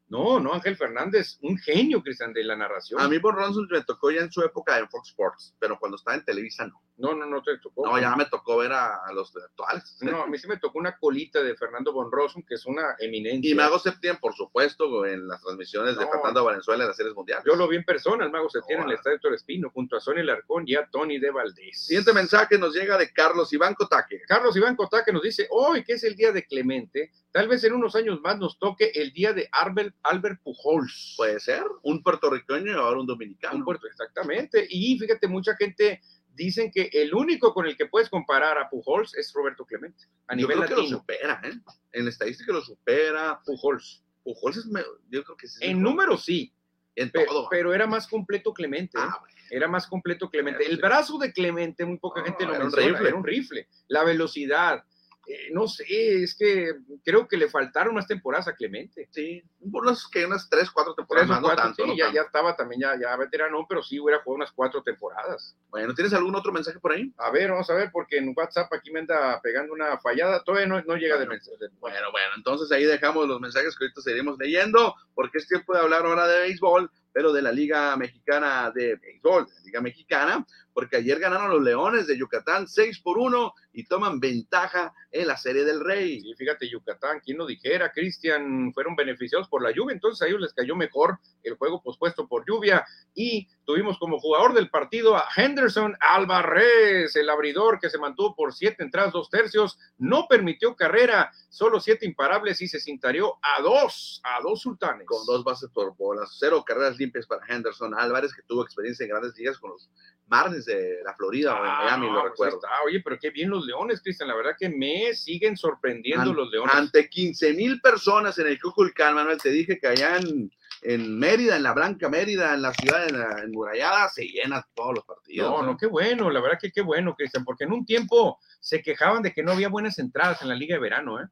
No, no, Ángel Fernández, un genio, Cristian, de la narración. A mí Von Rosen me tocó ya en su época en Fox Sports, pero cuando estaba en Televisa no. No, no, no te tocó. No, ya me tocó ver a, a los actuales. No, a mí sí me tocó una colita de Fernando Von Rossum, que es una eminencia. Y Mago Septién, por supuesto, en las transmisiones de No. Fernando Valenzuela en las series mundiales. Yo lo vi en persona, el mago se tiene en el estadio Torespino, junto a Sonia Larcón y a Tony de Valdés. Siguiente mensaje nos llega de Carlos Iván Cotaque. Carlos Iván Cotaque nos dice, hoy que es el día de Clemente, tal vez en unos años más nos toque el día de Albert, Albert Pujols. Puede ser un puertorriqueño y ahora un dominicano. Un puerto, exactamente. Y fíjate, mucha gente dicen que el único con el que puedes comparar a Pujols es Roberto Clemente, a yo nivel creo que lo latino. supera, ¿eh? En estadística lo supera. Pujols. Pujols es, yo creo que sí. En números sí, En pe- todo. pero era más completo Clemente. ¿eh? Ah, bueno. Era más completo Clemente. El sí. brazo de Clemente, muy poca No, gente lo un menciona, era un rifle. La velocidad, eh, no sé, es que creo que le faltaron unas temporadas a Clemente. Sí, unos que unas tres, cuatro Tres temporadas o más, no cuatro, tanto. sí, no ya, tanto. ya estaba también ya, ya veterano, pero sí hubiera jugado unas cuatro temporadas. Bueno, ¿tienes algún otro mensaje por ahí? A ver, vamos a ver, porque en WhatsApp aquí me anda pegando una fallada, todavía no, no llega de Bueno, mensaje. Bueno, bueno, entonces ahí dejamos los mensajes que ahorita seguiremos leyendo, porque es tiempo de hablar ahora de béisbol, pero de la Liga Mexicana de Béisbol, de la Liga Mexicana, porque ayer ganaron los Leones de Yucatán 6 por 1 y toman ventaja en la Serie del Rey. Sí, fíjate, Yucatán, quien lo dijera, Cristian, fueron beneficiados por la lluvia, entonces a ellos les cayó mejor el juego pospuesto por lluvia y tuvimos como jugador del partido a Henderson Alvarez, el abridor que se mantuvo por siete entradas, dos tercios, no permitió carrera, solo siete imparables y se cintareó a dos, a dos sultanes. Con dos bases por bolas, cero carreras limpias para Henderson Álvarez, que tuvo experiencia en grandes ligas con los Marlins de la Florida o en Ah, Miami, no, lo pues recuerdo. está. Oye, pero qué bien los leones, Cristian. La verdad que me siguen sorprendiendo An- los leones. Ante 15 mil personas en el Cuculcán, Manuel, te dije que allá en, en Mérida, en la Blanca Mérida, en la ciudad en la- enmurallada, se llenan todos los partidos. No, no, qué bueno, la verdad que qué bueno, Cristian, porque en un tiempo se quejaban de que no había buenas entradas en la liga de verano, ¿eh?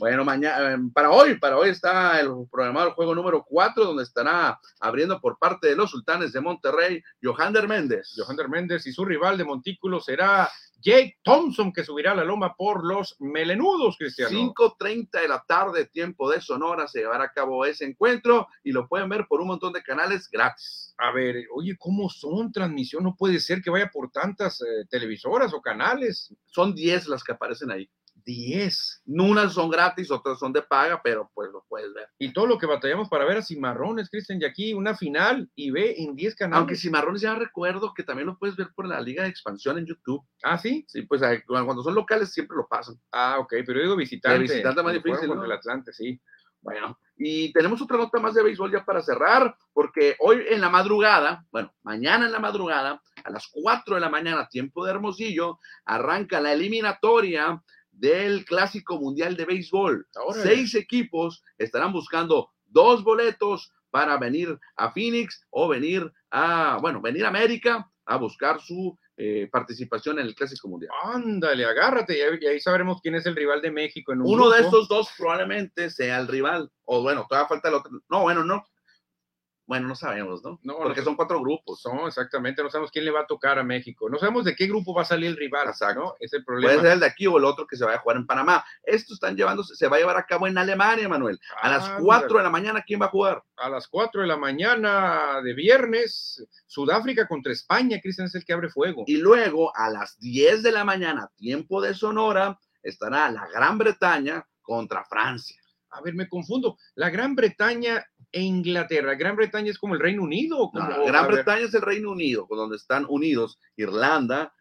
Bueno, mañana, em, para hoy, para hoy está el programado el juego número 4, donde estará abriendo por parte de los sultanes de Monterrey, Johander Méndez. Johander Méndez y su rival de Montículo será Jake Thompson, que subirá la loma por los melenudos, Cristiano. 5.30 de la tarde, tiempo de Sonora, se llevará a cabo ese encuentro y lo pueden ver por un montón de canales gratis. A ver, oye, ¿cómo son transmisión? No puede ser que vaya por tantas eh, televisoras o canales. Son 10 las que aparecen ahí. 10. Unas son gratis, otras son de paga, pero pues lo puedes ver. Y todo lo que batallamos para ver a Cimarrones, Cristian, y aquí una final y ve en 10 canales. Aunque Cimarrones ya recuerdo que también lo puedes ver por la Liga de Expansión en YouTube. Ah, sí. Sí, pues cuando son locales siempre lo pasan. Ah, ok, pero yo digo visitante. De visitante más El difícil, ¿no? el Atlante, sí. Bueno, y tenemos otra nota más de béisbol ya para cerrar, porque hoy en la madrugada, bueno, mañana en la madrugada, a las 4 de la mañana, tiempo de Hermosillo, arranca la eliminatoria del Clásico Mundial de Béisbol. Seis equipos estarán buscando dos boletos para venir a Phoenix o venir a, bueno, venir a América a buscar su eh, participación en el Clásico Mundial. Ándale, agárrate, y ahí- sabremos quién es el rival de México en un Uno de estos dos probablemente sea el rival. O bueno, todavía falta el otro. No, bueno, no. Bueno, no sabemos, ¿no? No, Porque no- son cuatro grupos. No, exactamente, no sabemos quién le va a tocar a México. No sabemos de qué grupo va a salir el rival, Exacto. ¿no? Es el Puede problema. ser el de aquí o el otro que se vaya a jugar en Panamá. Esto están llevándose, se va a llevar a cabo en Alemania, Manuel. A las. 4 de la mañana, ¿quién va a jugar? a las 4 de la mañana de viernes, Sudáfrica contra España, Cristian es el que abre fuego. Y luego a las 10 de la mañana, tiempo de Sonora, estará la Gran Bretaña contra Francia. A ver, me confundo. La Gran Bretaña e Inglaterra. Gran Bretaña es como el Reino Unido. No, Gran Bretaña es el Reino Unido, con donde están unidos Irlanda,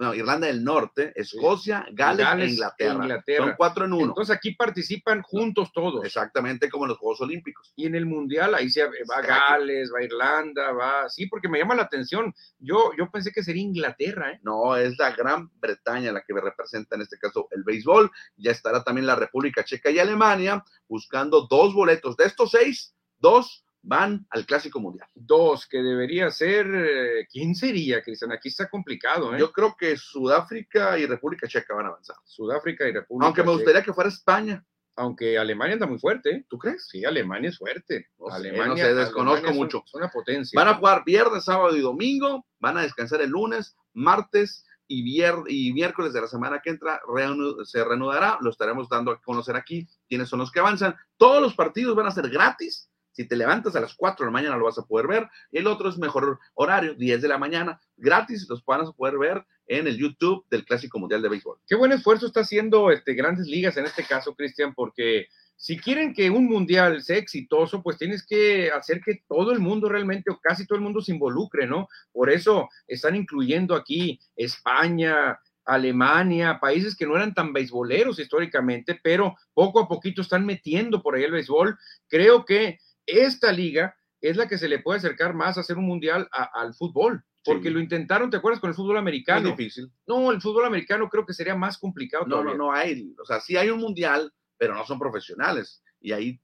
no, Irlanda del Norte, Escocia, Gales, Gales e e Inglaterra. Inglaterra. Son cuatro en uno. Entonces aquí participan juntos todos. Exactamente como en los Juegos Olímpicos. Y en el Mundial ahí se va Está Gales, va Irlanda, va. Sí, porque me llama la atención. Yo, yo pensé que sería Inglaterra, ¿eh? No, es la Gran Bretaña la que representa en este caso el béisbol. Ya estará también la República Checa y Alemania buscando dos boletos. De estos seis, dos van al Clásico Mundial. Dos, que debería ser. eh, ¿Quién sería, Cristian? Aquí está complicado, ¿eh? Yo creo que Sudáfrica y República Checa van a avanzar. Sudáfrica y República. Aunque me Checa. gustaría que fuera España. Aunque Alemania anda muy fuerte, ¿eh? ¿Tú crees? Sí, Alemania es fuerte. No sé, Alemania, no sé, desconozco Alemania es un- mucho. Es una potencia. Van a jugar viernes, sábado y domingo. Van a descansar el lunes, martes y, vier- y miércoles de la semana que entra. reanu- se reanudará. Lo estaremos dando a conocer aquí quiénes son los que avanzan. Todos los partidos van a ser gratis. Si te levantas a las 4 de la mañana lo vas a poder ver. El otro es mejor horario, 10 de la mañana. Gratis los van a poder ver en el YouTube del Clásico Mundial de Béisbol. Qué buen esfuerzo está haciendo este, Grandes Ligas en este caso, Cristian, porque si quieren que un mundial sea exitoso, pues tienes que hacer que todo el mundo realmente, o casi todo el mundo se involucre, ¿no? Por eso están incluyendo aquí España, Alemania, países que no eran tan beisboleros históricamente, pero poco a poquito están metiendo por ahí el béisbol. Creo que esta liga es la que se le puede acercar más a hacer un mundial a- al fútbol, porque Sí. lo intentaron, ¿te acuerdas con el fútbol Es americano? difícil. No, el fútbol americano creo que sería más complicado. No, no, todavía. no hay. O sea, sí hay un mundial, pero no son profesionales. Y ahí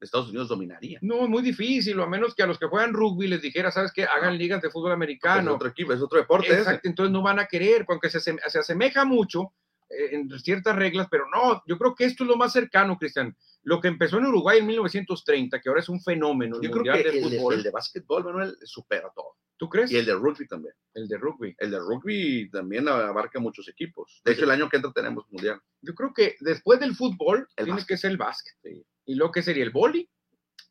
Estados Unidos dominaría. No, es muy difícil, o a menos que a los que juegan rugby les dijera, ¿sabes qué? Hagan ligas de fútbol Es americano. otro equipo, es otro deporte. ese. Exacto, entonces no van a querer, aunque se, se asemeja mucho en ciertas reglas, pero no, yo creo que esto es lo más cercano, Cristian. Lo que empezó en Uruguay en 1930, que ahora es un fenómeno, el Yo creo que de el de, fútbol. el de básquetbol, Manuel, supera todo. ¿Tú crees? Y el de rugby también. El de rugby. El de rugby también abarca muchos equipos. De hecho, el año que entra tenemos mundial. Yo creo que después del fútbol El tiene básquet. que ser el básquet. ¿Y lo que sería el boli?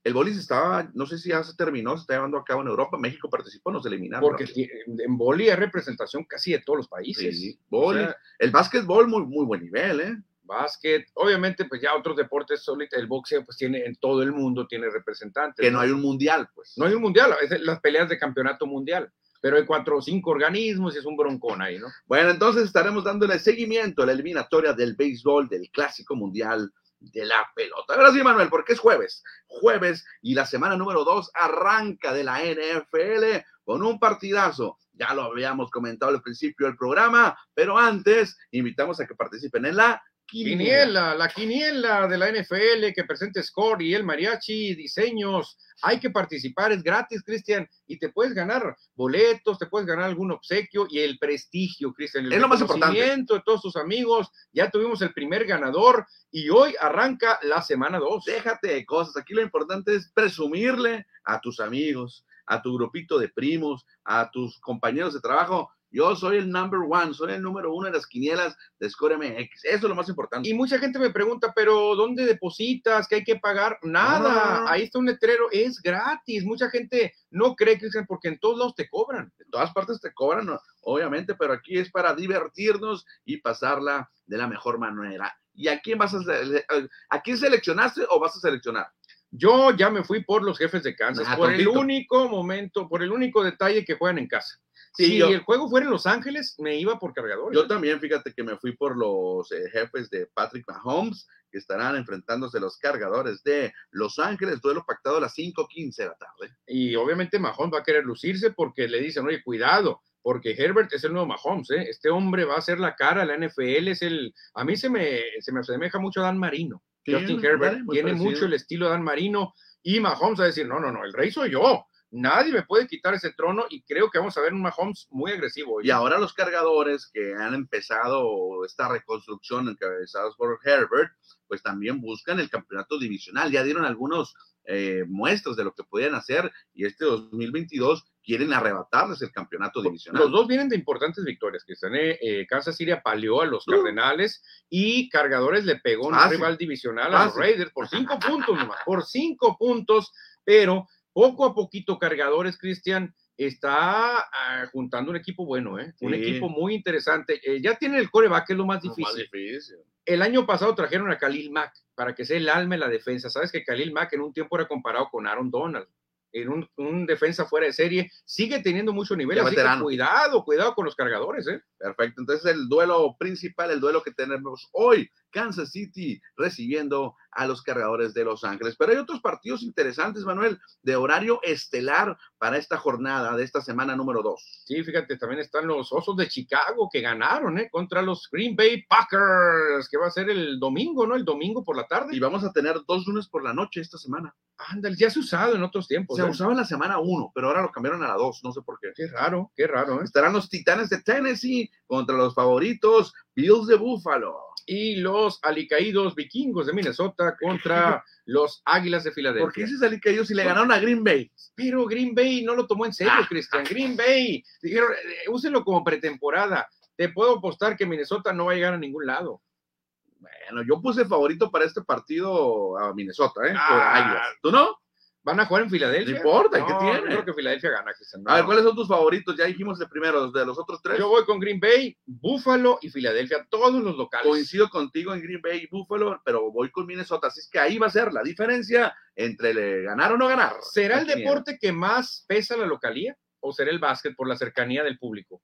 El boli se estaba, no sé si ya se terminó, se está llevando a cabo en Europa. México participó, nos eliminaron. Porque en boli hay representación casi de todos los países. Sí, boli. O sea, el básquetbol, muy, muy buen nivel, ¿eh? básquet, obviamente, pues ya otros deportes, el boxeo, pues tiene en todo el mundo tiene representantes. Que no hay un mundial, pues. No hay un mundial, es las peleas de campeonato mundial, pero hay cuatro o cinco organismos y es un broncón ahí, ¿no? Bueno, entonces estaremos dándole seguimiento a la eliminatoria del béisbol del Clásico Mundial de la Pelota. Ahora sí, Manuel, porque es jueves. Jueves y la semana número dos arranca de la NFL con un partidazo. Ya lo habíamos comentado al principio del programa, pero antes invitamos a que participen en la Quiniela, la quiniela de la NFL que presenta Score y el mariachi, diseños. Hay que participar, es gratis, Cristian, y te puedes ganar boletos, te puedes ganar algún obsequio y el prestigio, Cristian. El Es lo más importante. de todos tus amigos. Ya tuvimos el primer ganador y hoy arranca la semana 2. Déjate de cosas. Aquí lo importante es presumirle a tus amigos, a tu grupito de primos, a tus compañeros de trabajo. Yo soy el number one, soy el número uno de las quinielas de Score MX. Eso es lo más importante. Y mucha gente me pregunta, pero ¿dónde depositas? ¿Qué hay que pagar? Nada, ahí está un letrero, es gratis. Mucha gente no cree, Cristian, porque en todos lados te cobran. En todas partes te cobran, obviamente, pero aquí es para divertirnos y pasarla de la mejor manera. ¿Y a quién vas a sele- a quién seleccionaste o vas a seleccionar? Yo ya me fui por los jefes de Kansas, Ah, por el único momento, por el único detalle que juegan en casa. Sí, si yo- el juego fuera en Los Ángeles, me iba por cargadores. Yo también, fíjate que me fui por los eh, jefes de Patrick Mahomes, que estarán enfrentándose a los cargadores de Los Ángeles, duelo pactado a las 5:15 de la tarde. Y obviamente Mahomes va a querer lucirse porque le dicen, oye, cuidado, porque Herbert es el nuevo Mahomes, ¿eh? Este hombre va a ser la cara de la NFL, es el... A mí se me, se me asemeja mucho a Dan Marino. Justin Herbert tiene parecido. mucho el estilo de Dan Marino y Mahomes va a decir, no, no, no, el rey soy yo. Nadie me puede quitar ese trono y creo que vamos a ver un Mahomes muy agresivo. hoy. Y ahora los cargadores que han empezado esta reconstrucción encabezados por Herbert, pues también buscan el campeonato divisional. Ya dieron algunos eh, muestras de lo que podían hacer y este 2022 quieren arrebatarles el campeonato divisional. Los dos vienen de importantes victorias, Cristian. ¿eh? Eh, Kansas City apaleó a los Uh. Cardenales y Cargadores le pegó un Fácil. rival divisional a los Fácil. Raiders por cinco puntos nomás, por cinco puntos, pero poco a poquito Cargadores, Cristian, está ah, juntando un equipo bueno, ¿eh? un equipo muy interesante. Eh, ya tienen el coreback, que es lo más Lo más difícil. El año pasado trajeron a Khalil Mack para que sea el alma en la defensa. Sabes que Khalil Mack en un tiempo era comparado con Aaron Donald. En un, un defensa fuera de serie, sigue teniendo mucho nivel. Así que cuidado, cuidado con los cargadores, ¿eh? Perfecto. Entonces, el duelo principal, el duelo que tenemos hoy, Kansas City recibiendo a los cargadores de Los Ángeles. Pero hay otros partidos interesantes, Manuel, de horario estelar para esta jornada de esta semana número 2. Sí, fíjate, también están los Osos de Chicago que ganaron, ¿eh? Contra los Green Bay Packers, que va a ser el domingo, ¿no? El domingo por la tarde. Y vamos a tener dos lunes por la noche esta semana. Ándale, ya se ha usado en otros tiempos. Se ¿eh? usaba en la semana 1, pero ahora lo cambiaron a la 2, no sé por qué. Qué raro, qué raro, ¿eh? Estarán los Titanes de Tennessee contra los favoritos Bills de Buffalo. Y los alicaídos vikingos de Minnesota contra (laughs) los Águilas de ¿Por qué Filadelfia. dices Ali que ellos si le ganaron a Green Bay? Pero Green Bay no lo tomó en serio, Ah. (laughs) Cristian. Green Bay, dijeron, eh, úsenlo como pretemporada. Te puedo apostar que Minnesota no va a llegar a ningún lado. Bueno, yo puse favorito para este partido a Minnesota, ¿eh? Ah. ¿Tú no? ¿Van a jugar en Filadelfia? No importa, ¿y qué No, tiene? yo Creo que Filadelfia gana, Cristian. A ver, No. ¿cuáles son tus favoritos? Ya dijimos el primero, los de los otros tres. Yo voy con Green Bay, Buffalo y Filadelfia, todos los locales. Coincido contigo en Green Bay y Buffalo, pero voy con Minnesota. Así es que ahí va a ser la diferencia entre le ganar o no ganar. ¿Será el deporte que más pesa la localía o será el básquet por la cercanía del público?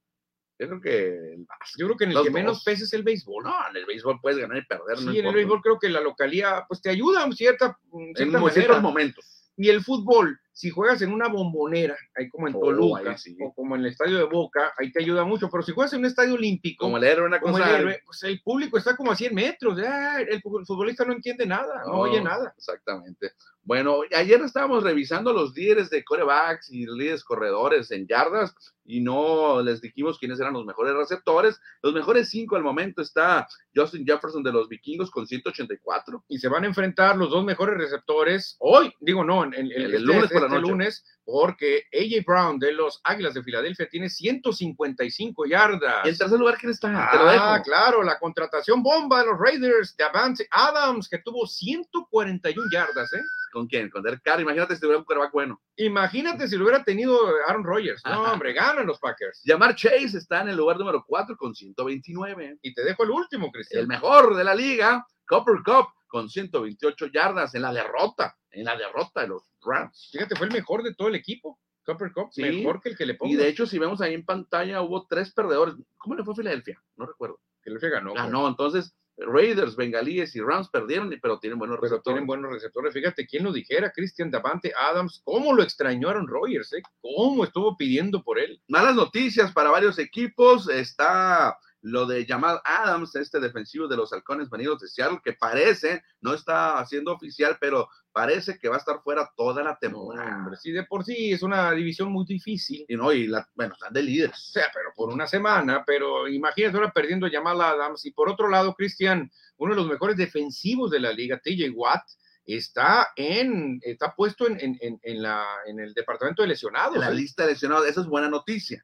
Yo creo que el básquet. Yo creo que en el Los que menos pesa es el béisbol. No, en el béisbol puedes ganar y perder. no Sí, en el béisbol creo que la localía pues te ayuda en cierta, en en cierta mo- ciertos momentos. Y el fútbol, si juegas en una bombonera, ahí como en Oh, Toluca, sí. o como en el estadio de Boca, ahí te ayuda mucho. Pero si juegas en un estadio olímpico, Como el héroe, una cosa. el héroe, pues el público está como a 100 metros. ah, el fu- futbolista no entiende nada, no, oye nada. Exactamente. Bueno, ayer estábamos revisando los líderes de corebacks y líderes corredores en yardas y no les dijimos quiénes eran los mejores receptores. Los mejores cinco al momento está Justin Jefferson de los vikingos con 184. Y se van a enfrentar los dos mejores receptores hoy, digo no, en, en- El este- lunes por este noche. lunes, porque AJ Brown de los Águilas de Filadelfia tiene 155 yardas. Y en tercer lugar, ¿quién está? Te lo dejo. Ah, claro, la contratación bomba de los Raiders de Avance Adams, que tuvo 141 yardas, ¿eh? ¿Con quién? Con Derek Carr. Imagínate si tuviera un coreback bueno. Imagínate si lo hubiera tenido Aaron Rodgers. No, Ajá. hombre, ganan los Packers. Yamar Chase está en el lugar número 4 con 129. Y te dejo el último, Cristian. El mejor de la liga, Copper Cup, con 128 yardas en la derrota, en la derrota de los Rams. Fíjate, fue el mejor de todo el equipo. Copper Cup, Sí. mejor que el que le pongo. Y de hecho, si vemos ahí en pantalla, hubo tres perdedores. ¿Cómo le fue a Filadelfia? No recuerdo. Filadelfia ganó. Ganó, entonces Raiders, Bengalíes y Rams perdieron, pero tienen buenos Pero receptores. tienen buenos receptores. Fíjate, quién lo dijera, Christian Davante Adams, cómo lo extrañó Aaron Rodgers, ¿eh? cómo estuvo pidiendo por él. Malas noticias para varios equipos. Está lo de Jamal Adams, este defensivo de los halcones venidos de Seattle, que parece, no está haciendo oficial, pero parece que va a estar fuera toda la temporada. Hombre, sí, de por sí es una división muy difícil. Y no, y la, bueno, están de líderes. O sea, pero por una semana, pero imagínate ahora perdiendo Jamal Adams. Y por otro lado, Cristian, uno de los mejores defensivos de la liga, TJ Watt, está en, está puesto en, en, en la, en el departamento de lesionados. En la ¿eh? lista de lesionados, esa es buena noticia.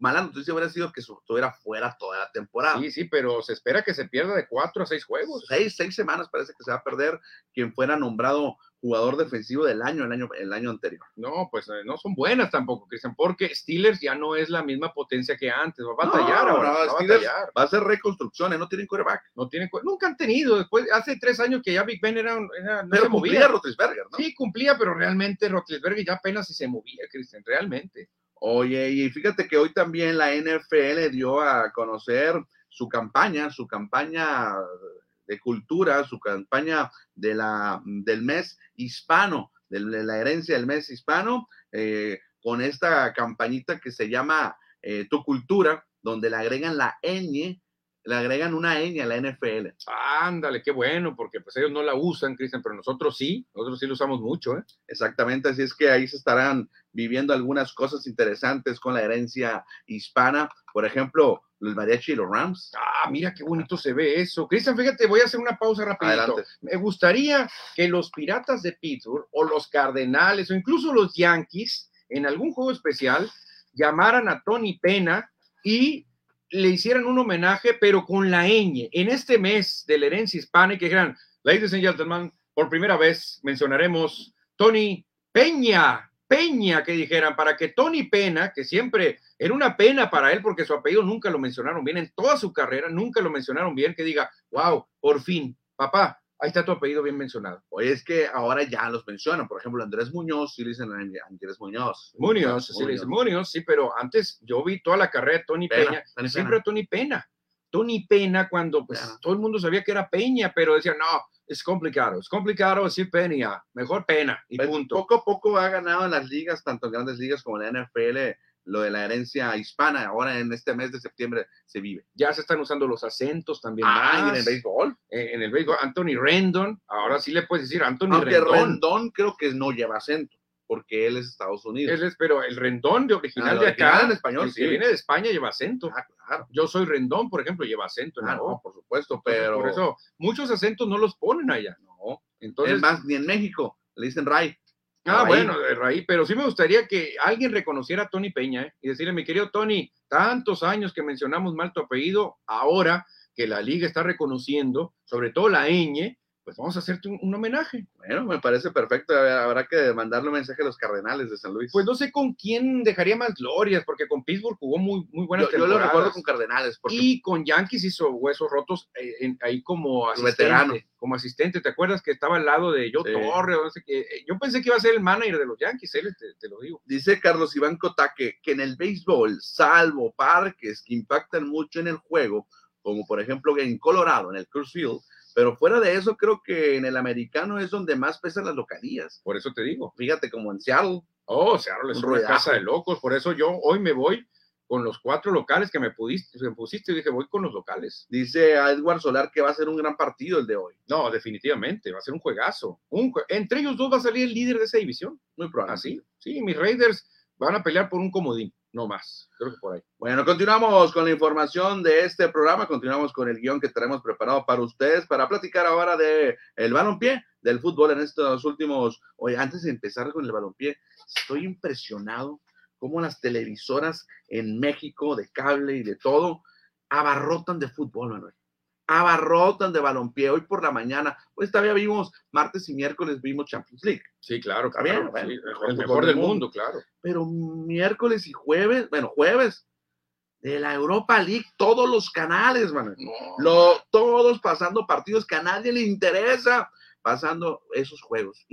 Mala noticia hubiera sido que estuviera fuera toda la temporada. Sí, sí, pero se espera que se pierda de cuatro a seis juegos. Seis, seis semanas parece que se va a perder quien fuera nombrado jugador defensivo del año el año, el año anterior. No, pues eh, no son buenas tampoco, Cristian, porque Steelers ya no es la misma potencia que antes. Va a batallar No, ahora. no, va a batallar. Va a ser reconstrucciones, no tienen quarterback. No tienen, nunca han tenido. Después, hace tres años que ya Big Ben era, un- era- no Pero se cumplía movía. Roethlisberger, ¿no? Sí, cumplía, pero realmente Rotlisberger ya apenas si se movía, Cristian, realmente. Oye, y fíjate que hoy también la NFL dio a conocer su campaña, su campaña de cultura, su campaña de la, del mes hispano, de la herencia del mes hispano, eh, con esta campañita que se llama eh, Tu Cultura, donde le agregan la ñ, le agregan una ñ a la NFL. Ándale, qué bueno, porque pues ellos no la usan, Cristian, pero nosotros sí, nosotros sí lo usamos mucho, ¿eh? Exactamente, así es que ahí se estarán viviendo algunas cosas interesantes con la herencia hispana. Por ejemplo, el mariachi y los Rams. Ah, mira qué bonito se ve eso. Cristian, fíjate, voy a hacer una pausa rapidito. Adelante. Me gustaría que los Piratas de Pittsburgh o los Cardenales o incluso los Yankees en algún juego especial llamaran a Tony Pena y le hicieran un homenaje, pero con la ñ. En este mes de la herencia que dijeran, ladies and gentlemen, por primera vez mencionaremos Tony Peña, Peña, que dijeran, para que Tony Pena, que siempre era una pena para él porque su apellido nunca lo mencionaron bien, en toda su carrera nunca lo mencionaron bien, que diga, wow, por fin, papá, ahí está tu apellido bien mencionado. Oye, es que ahora ya los mencionan. Por ejemplo, Andrés Muñoz, sí le dicen Andrés Muñoz. Muñoz, sí le Muñoz, sí, pero antes yo vi toda la carrera de Tony Pena, Peña, Tony siempre Tony Pena. Tony Pena cuando pues Pena. todo el mundo sabía que era Peña, pero decían, no, es complicado, es complicado decir Peña, mejor Pena, y Pues, punto. Poco a poco ha ganado en las ligas, tanto en grandes ligas como en la NFL, lo de la herencia hispana. Ahora en este mes de septiembre se vive. Ya se están usando los acentos también Ah, más. en el béisbol. Eh, en el béisbol, Anthony Rendon, ahora sí le puedes decir Anthony Aunque Rendón. Rendón creo que no lleva acento, porque él es Estados Unidos. Él es, pero el Rendón de original Ah, de original acá, en español, el que sí. viene de España lleva acento. Ah, claro. Yo soy Rendón, por ejemplo, lleva acento en Ah, no, por supuesto, Entonces, pero Por eso, muchos acentos no los ponen allá. no. Entonces, es más, ni en México le dicen Ray. Ah, bueno, de raíz, pero sí me gustaría que alguien reconociera a Tony Peña ¿eh? y decirle, mi querido Tony, tantos años que mencionamos mal tu apellido, ahora que la liga está reconociendo, sobre todo la ñ, pues vamos a hacerte un, un homenaje. Bueno, me parece perfecto. Habrá que mandarle un mensaje a los Cardenales de San Luis. Pues no sé con quién dejaría más glorias, porque con Pittsburgh jugó muy, muy buenas yo, yo lo recuerdo con Cardenales, porque Y con Yankees hizo huesos rotos eh, en- ahí como asistente. veterano. Como asistente, ¿te acuerdas que estaba al lado de Joe Sí. Torre? o no sé qué? Eh, Yo pensé que iba a ser el manager de los Yankees, él, te, te lo digo. dice Carlos Iván Cotaque que en el béisbol, salvo parques que impactan mucho en el juego, como por ejemplo en Colorado, en el Coors Field, pero fuera de eso, creo que en el americano es donde más pesan las localías. Por eso te digo. Fíjate, como en Seattle, Oh, Seattle es Un una casa de locos, por eso yo hoy me voy con los cuatro locales que me pudiste, me pusiste y dije, voy con los locales. dice a Edward Solar que va a ser un gran partido el de hoy. No, definitivamente, va a ser un juegazo. Un jue- Entre ellos dos va a salir el líder de esa división. Muy probable. Así, sí, mis Raiders van a pelear por un comodín, no más. Creo que por ahí. Bueno, continuamos con la información de este programa, continuamos con el guion que tenemos preparado para ustedes para platicar ahora de el balompié, del fútbol en estos últimos, oye, antes de empezar con el balompié, estoy impresionado cómo las televisoras en México de cable y de todo abarrotan de fútbol, Manuel. Abarrotan de balompié. Hoy por la mañana, pues todavía vimos martes y miércoles vimos Champions League. Sí, claro, bien, claro, bueno, sí, mejor el mejor del mundo. mundo, claro. pero miércoles y jueves, bueno, jueves, de la Europa League, todos los canales, Manuel. Lo, todos pasando partidos que a nadie le interesa, pasando esos juegos.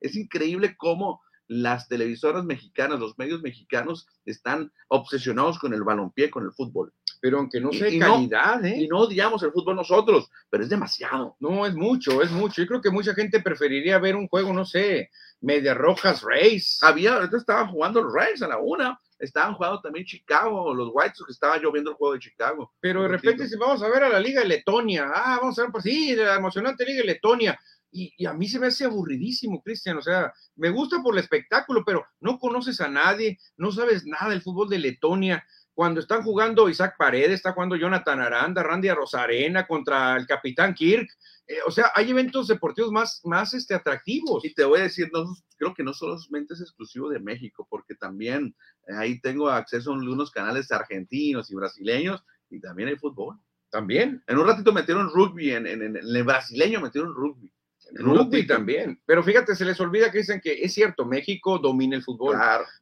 Es increíble cómo las televisoras mexicanas, los medios mexicanos están obsesionados con el balompié, con el fútbol. Pero aunque no Y- sea y no- calidad, ¿eh? Y no odiamos el fútbol nosotros, pero es demasiado. No, es mucho, es mucho. Yo creo que mucha gente preferiría ver un juego, no sé, Media Rojas Race. Había, ahorita estaban jugando los Reyes a la una, estaban jugando también Chicago, los White Sox, estaba lloviendo el juego de Chicago. Pero de repente, si vamos a ver a la Liga de Letonia, ah, vamos a ver, pues sí, la emocionante Liga de Letonia. Y, y, a mí se me hace aburridísimo, Cristian. O sea, me gusta por el espectáculo, pero no conoces a nadie, no sabes nada del fútbol de Letonia cuando están jugando Isaac Paredes, está jugando Jonathan Aranda, Randy Rosarena contra el capitán Kirk. Eh, o sea, hay eventos deportivos más, más este, atractivos. Y te voy a decir, no, creo que no solamente es exclusivo de México, porque también eh, ahí tengo acceso a unos canales argentinos y brasileños y también hay fútbol. También. En un ratito metieron rugby, en, en, en el brasileño metieron rugby. Rugby también. Pero fíjate, se les olvida que dicen que es cierto, México domina el fútbol.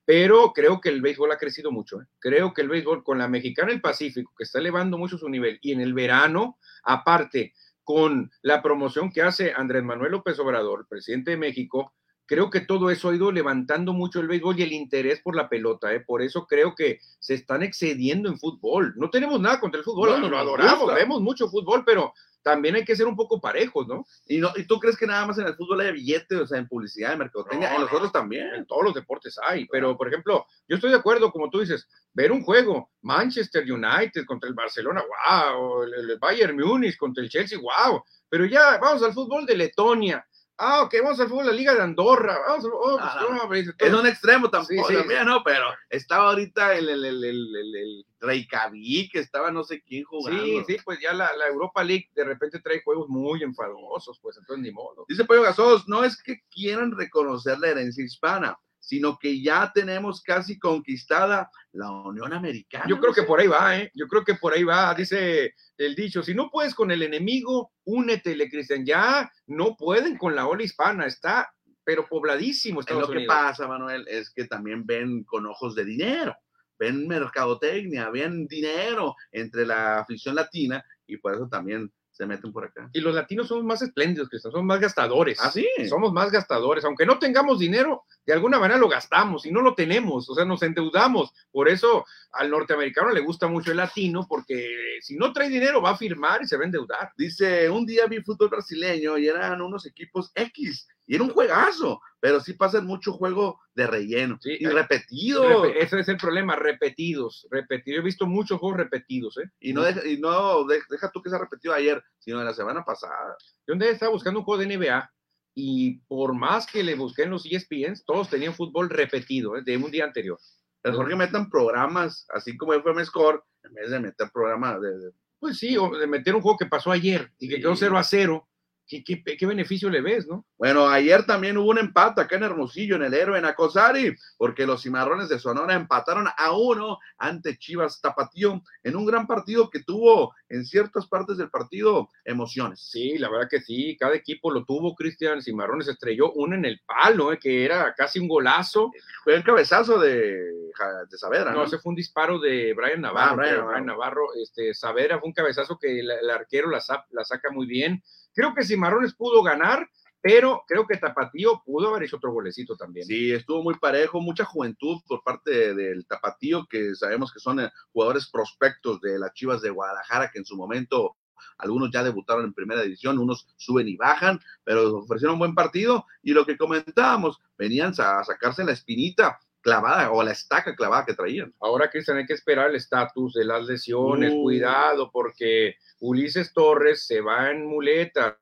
Pero creo que el béisbol ha crecido mucho. ¿eh? Creo que el béisbol con la mexicana el Pacífico, que está elevando mucho su nivel, y en el verano, aparte, con la promoción que hace Andrés Manuel López Obrador, presidente de México, creo que todo eso ha ido levantando mucho el béisbol y el interés por la pelota. ¿eh? Por eso creo que se están excediendo en fútbol. No tenemos nada contra el fútbol, lo adoramos, vemos mucho fútbol, pero también hay que ser un poco parejos, ¿no? Y, no, y tú crees que nada más en el fútbol hay billetes, o sea, en publicidad, en mercadotecnia, en los otros también. En todos los deportes hay, pero por ejemplo, yo estoy de acuerdo, como tú dices, ver un juego, Manchester United contra el Barcelona, wow, el, el Bayern Múnich contra el Chelsea, wow, pero ya vamos al fútbol de Letonia, Ah, ok, vamos al fútbol de la Liga de Andorra. Vamos, oh, pues, ah, no, es un extremo tampoco, sí, también, ¿no? Pero estaba ahorita el, el, el, el, el Reykjavik, estaba no sé quién jugando. Sí, sí, pues ya la, la, Europa League de repente trae juegos muy enfadosos, pues entonces ni modo. Dice Pollo Gasos, no es que quieran reconocer la herencia hispana, sino que ya tenemos casi conquistada la Unión Americana. Yo creo que por ahí va, ¿eh? Yo creo que por ahí va, dice el dicho, si no puedes con el enemigo, únetele, Cristian. Ya no pueden con la ola hispana, está pero pobladísimo Estados Lo que pasa, Manuel, es que también ven con ojos de dinero, ven mercadotecnia, ven dinero entre la afición latina y por eso también se meten por acá. Y los latinos somos más espléndidos, Cristian, somos más gastadores. Ah, sí. Somos más gastadores. Aunque no tengamos dinero, de alguna manera lo gastamos y no lo tenemos, o sea, nos endeudamos. Por eso al norteamericano le gusta mucho el latino, porque si no trae dinero va a firmar y se va a endeudar. Dice, un día vi fútbol brasileño y eran unos equipos X y era un juegazo, pero sí pasan mucho juego de relleno sí, y repetido. ese es el problema, repetidos, repetidos. He visto muchos juegos repetidos, ¿eh? Y no, deja, y no deja tú que se ha repetido ayer, sino de la semana pasada. Yo un día estaba buscando un juego de NBA y por más que le busqué en los ESPNs, todos tenían fútbol repetido, ¿eh? de un día anterior. Mejor que metan programas, así como FM Score, en vez de meter programas de, de... Pues sí, o de meter un juego que pasó ayer y que quedó 0 a 0 ¿Qué, qué, qué, beneficio le ves, no? Bueno, ayer también hubo un empate acá en Hermosillo, en el héroe en Acosari, porque los cimarrones de Sonora empataron a uno ante Chivas Tapatío en un gran partido que tuvo en ciertas partes del partido emociones. Sí, la verdad que sí, cada equipo lo tuvo, Cristian Cimarrones estrelló uno en el palo, eh, que era casi un golazo. Fue el cabezazo de, de Saavedra, ¿no? No, ese fue un disparo de Brian Navarro. Ah, Brian, Navarro. Navarro. Este, Saavedra fue un cabezazo que el, el arquero la, la saca muy bien Creo que Cimarrones pudo ganar, pero creo que Tapatío pudo haber hecho otro golecito también. Sí, estuvo muy parejo, mucha juventud por parte del Tapatío, que sabemos que son eh, jugadores prospectos de las Chivas de Guadalajara, que en su momento algunos ya debutaron en primera división, unos suben y bajan, pero ofrecieron un buen partido y lo que comentábamos, venían a sacarse la espinita clavada o la estaca clavada que traían. Ahora, Cristian, hay que esperar el estatus de las lesiones, uh. cuidado, porque Ulises Torres se va en muleta.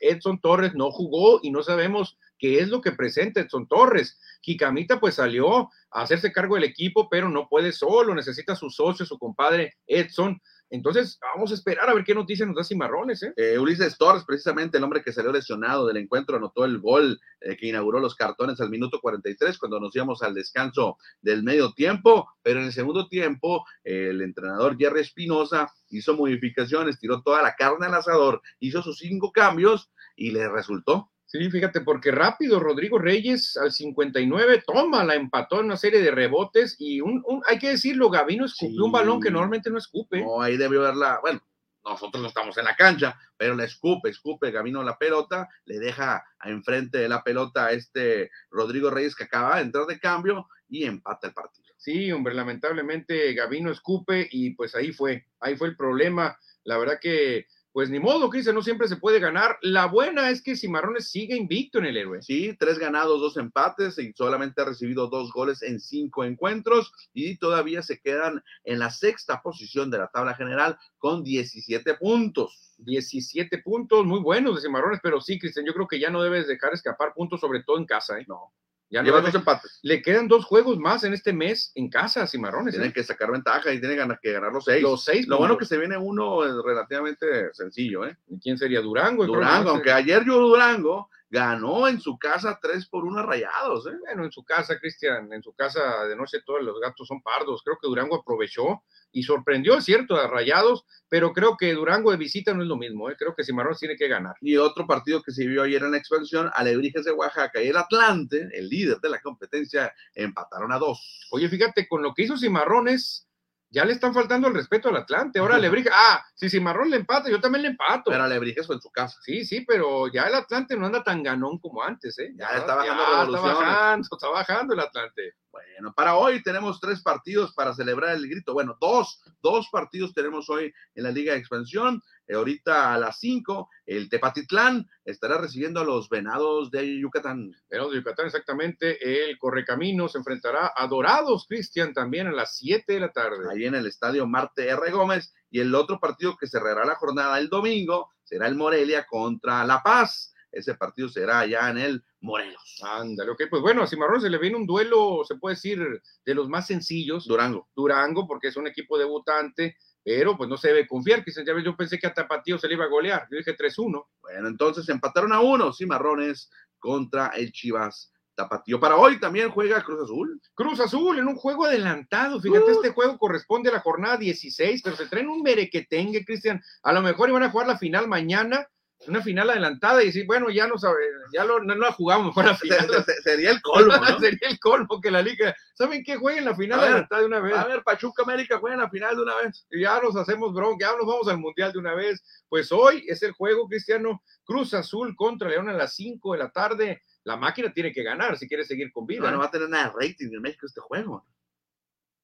Edson Torres no jugó y no sabemos qué es lo que presenta Edson Torres. Kikamita pues salió a hacerse cargo del equipo, pero no puede solo, necesita su socio, su compadre Edson. Entonces, vamos a esperar a ver qué noticias nos da Cimarrones. ¿eh? Eh, Ulises Torres, precisamente el hombre que salió lesionado del encuentro, anotó el gol eh, que inauguró los cartones al minuto 43 cuando nos íbamos al descanso del medio tiempo, pero en el segundo tiempo el entrenador Jerry Espinosa hizo modificaciones, tiró toda la carne al asador, hizo sus cinco cambios y le resultó. Sí, fíjate, porque rápido Rodrigo Reyes al 59 toma, la empató en una serie de rebotes y un, un hay que decirlo, Gavino escupió sí. un balón que normalmente no escupe. No, ahí debió verla, bueno, nosotros no estamos en la cancha, pero le escupe, escupe Gavino la pelota, le deja enfrente de la pelota a este Rodrigo Reyes que acaba de entrar de cambio y empata el partido. Sí, hombre, lamentablemente Gavino escupe y pues ahí fue, ahí fue el problema. La verdad que pues ni modo, Cristian, no siempre se puede ganar. La buena es que Cimarrones sigue invicto en el héroe. Sí, tres ganados, dos empates y solamente ha recibido dos goles en cinco encuentros y todavía se quedan en la sexta posición de la tabla general con 17 puntos. 17 puntos, muy buenos de Cimarrones, pero sí, Cristian, yo creo que ya no debes dejar escapar puntos, sobre todo en casa, ¿eh? No. Ya Lleva dos empates. Le quedan dos juegos más en este mes en casa, Cimarrones. Tienen ¿eh? que sacar ventaja y tienen ganas- que ganar los seis. Los seis Lo bueno que se viene uno es relativamente sencillo, ¿eh? ¿Quién sería Durango? Durango, aunque ayer yo Durango ganó en su casa 3 por 1 rayados, ¿eh? Bueno, en su casa, Cristian, en su casa de noche todos los gatos son pardos. Creo que Durango aprovechó y sorprendió, es cierto, a Rayados, pero creo que Durango de visita no es lo mismo. ¿eh? Creo que Cimarrones tiene que ganar. Y otro partido que se vio ayer en la expansión, Alebrijes de Oaxaca y el Atlante, el líder de la competencia, empataron a dos. Oye, fíjate, con lo que hizo Cimarrones, ya le están faltando el respeto al Atlante. Ahora Alebrije, ah, si Cimarrón le empata, yo también le empato. Pero Alebrijes fue en su casa. Sí, sí, pero ya el Atlante no anda tan ganón como antes, ¿eh? Ya está bajando está revoluciones. bajando, está bajando el Atlante. Bueno, para hoy tenemos tres partidos para celebrar el grito. Bueno, dos, dos partidos tenemos hoy en la Liga de Expansión. Eh, ahorita a las 5, el Tepatitlán estará recibiendo a los Venados de Yucatán. Pero de Yucatán, exactamente, el Correcamino se enfrentará a Dorados, Cristian, también a las 7 de la tarde. ahí en el estadio Marte R. Gómez. Y el otro partido que cerrará la jornada el domingo será el Morelia contra La Paz. Ese partido será allá en el Morelos. Ándale, ok, pues bueno, a Cimarrón se le viene un duelo, se puede decir, de los más sencillos. Durango. Durango, porque es un equipo debutante, pero pues no se debe confiar, Cristian. Ya ves, yo pensé que a Tapatío se le iba a golear. Yo dije 3-1. Bueno, entonces empataron a uno, Cimarrones contra el Chivas Tapatío. Para hoy también juega Cruz Azul. Cruz Azul en un juego adelantado. Fíjate, Uh. este juego corresponde a la jornada 16, pero se traen un merequetengue, Cristian. A lo mejor iban a jugar la final mañana, una final adelantada y decir, bueno, ya no sabe, ya lo, no la jugamos mejor la (laughs) final. Se- se- Sería el colmo, ¿no? (laughs) Sería el colmo que la liga. ¿Saben qué? Jueguen la final A ver, adelantada de una vez. A ver, Pachuca América juega en la final de una vez. Y ya nos hacemos bronca, ya nos vamos al mundial de una vez. Pues hoy es el juego, Cristiano. Cruz Azul contra León a las 5 de la tarde. La máquina tiene que ganar si quiere seguir con vida. No, no va a tener nada de rating en México este juego.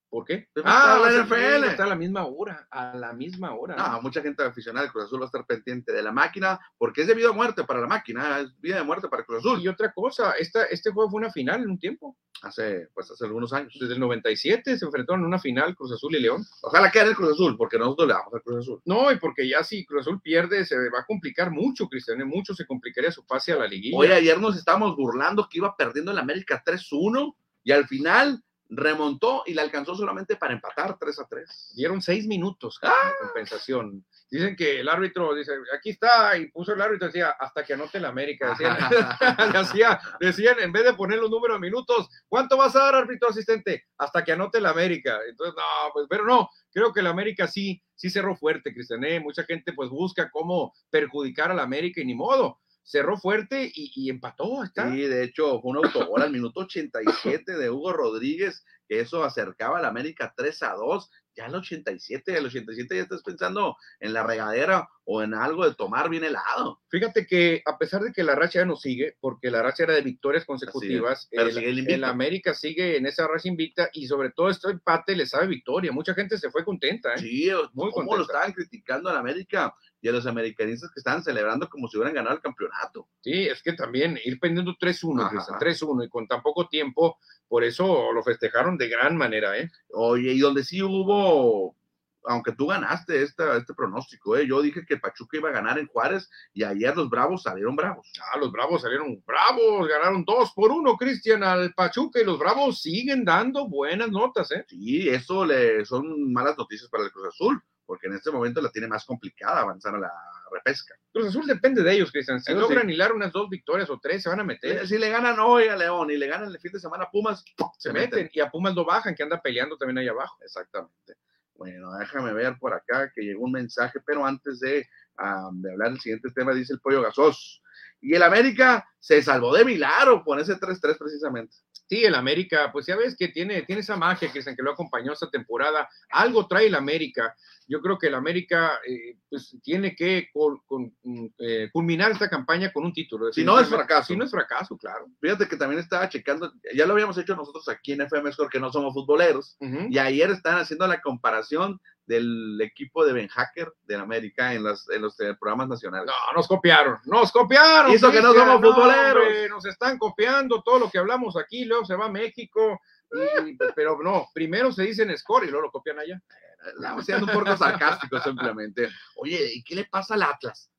¿Por qué? Pues está la NFL. está a la misma hora, a la misma hora. No, mucha gente aficionada del Cruz Azul va a estar pendiente de la máquina porque es de vida o muerte para la máquina, es vida de muerte para el Cruz Azul. Y otra cosa, esta, este juego fue una final en un tiempo. Hace, pues, hace algunos años. Desde el 97 se enfrentaron en una final Cruz Azul y León. Ojalá quede el Cruz Azul porque nosotros le damos al Cruz Azul. No, y porque ya si Cruz Azul pierde, se va a complicar mucho, Cristiano, y mucho se complicaría su pase a la liguilla. Hoy ayer nos estábamos burlando que iba perdiendo el América 3-1 y al final remontó y le alcanzó solamente para empatar 3 a 3. dieron seis minutos ¡Ah! de compensación. Dicen que el árbitro dice, aquí está, y puso el árbitro, decía, hasta que anote la América. Decían, decía, (laughs) decían, en vez de poner los números de minutos, ¿cuánto vas a dar, árbitro asistente? Hasta que anote la América. Entonces, no, pues, pero no, creo que la América sí, sí cerró fuerte, Cristian. ¿eh? Mucha gente pues busca cómo perjudicar a la América y ni modo. Cerró fuerte y, y empató, está. Sí, de hecho, fue un autogol al minuto 87 de Hugo Rodríguez, que eso acercaba al América 3 a 2. Ya al 87, al 87 ya estás pensando en la regadera o en algo de tomar bien helado. Fíjate que a pesar de que la racha ya no sigue, porque la racha era de victorias consecutivas, pero el, sigue el América sigue en esa racha invicta y sobre todo este empate le sabe victoria. Mucha gente se fue contenta, ¿eh? Sí, Muy cómo lo contenta. estaban criticando al América y a los americanistas que estaban celebrando como si hubieran ganado el campeonato. Sí, es que también ir pendiendo 3-1, Ajá. Cristian, 3-1 y con tan poco tiempo, por eso lo festejaron de gran manera, ¿eh? Oye, y donde sí hubo, aunque tú ganaste esta, este pronóstico, ¿eh? yo dije que Pachuca iba a ganar en Juárez y ayer los Bravos salieron bravos. Ah, los Bravos salieron bravos, ganaron 2 por 1, Cristian, al Pachuca y los Bravos siguen dando buenas notas, ¿eh? Sí, eso le son malas noticias para el Cruz Azul, porque en este momento la tiene más complicada avanzar a la repesca. Cruz Azul depende de ellos, Cristian. Si Eso logran hilar unas dos victorias o tres, se van a meter. Eh, Si le ganan hoy a León y le ganan el fin de semana a Pumas, se meten y a Pumas lo bajan, que anda peleando también ahí abajo. Exactamente. Bueno, déjame ver por acá que llegó un mensaje, pero antes de, ah, de hablar del siguiente tema, dice el pollo gasos. Y el América se salvó de milagro con ese 3-3 precisamente. Sí, el América, pues ya ves que tiene, tiene esa magia que que lo acompañó esta temporada. Algo trae el América. Yo creo que el América eh, pues, tiene que mm, eh, culminar esta campaña con un título. Si no es fracaso. Si no es fracaso, claro. Fíjate que también estaba checando, ya lo habíamos hecho nosotros aquí en FM Score, que no somos futboleros, y ayer están haciendo la comparación del equipo de Ben Hacker de América en, las, en los eh, programas nacionales. No, nos copiaron, nos copiaron. Eso que no somos futboleros. hombre, nos están copiando todo lo que hablamos aquí, luego se va a México. y- pero no, primero se dicen score y luego lo copian allá. Estamos siendo un poco sarcásticos simplemente. Oye, ¿y qué le pasa al Atlas?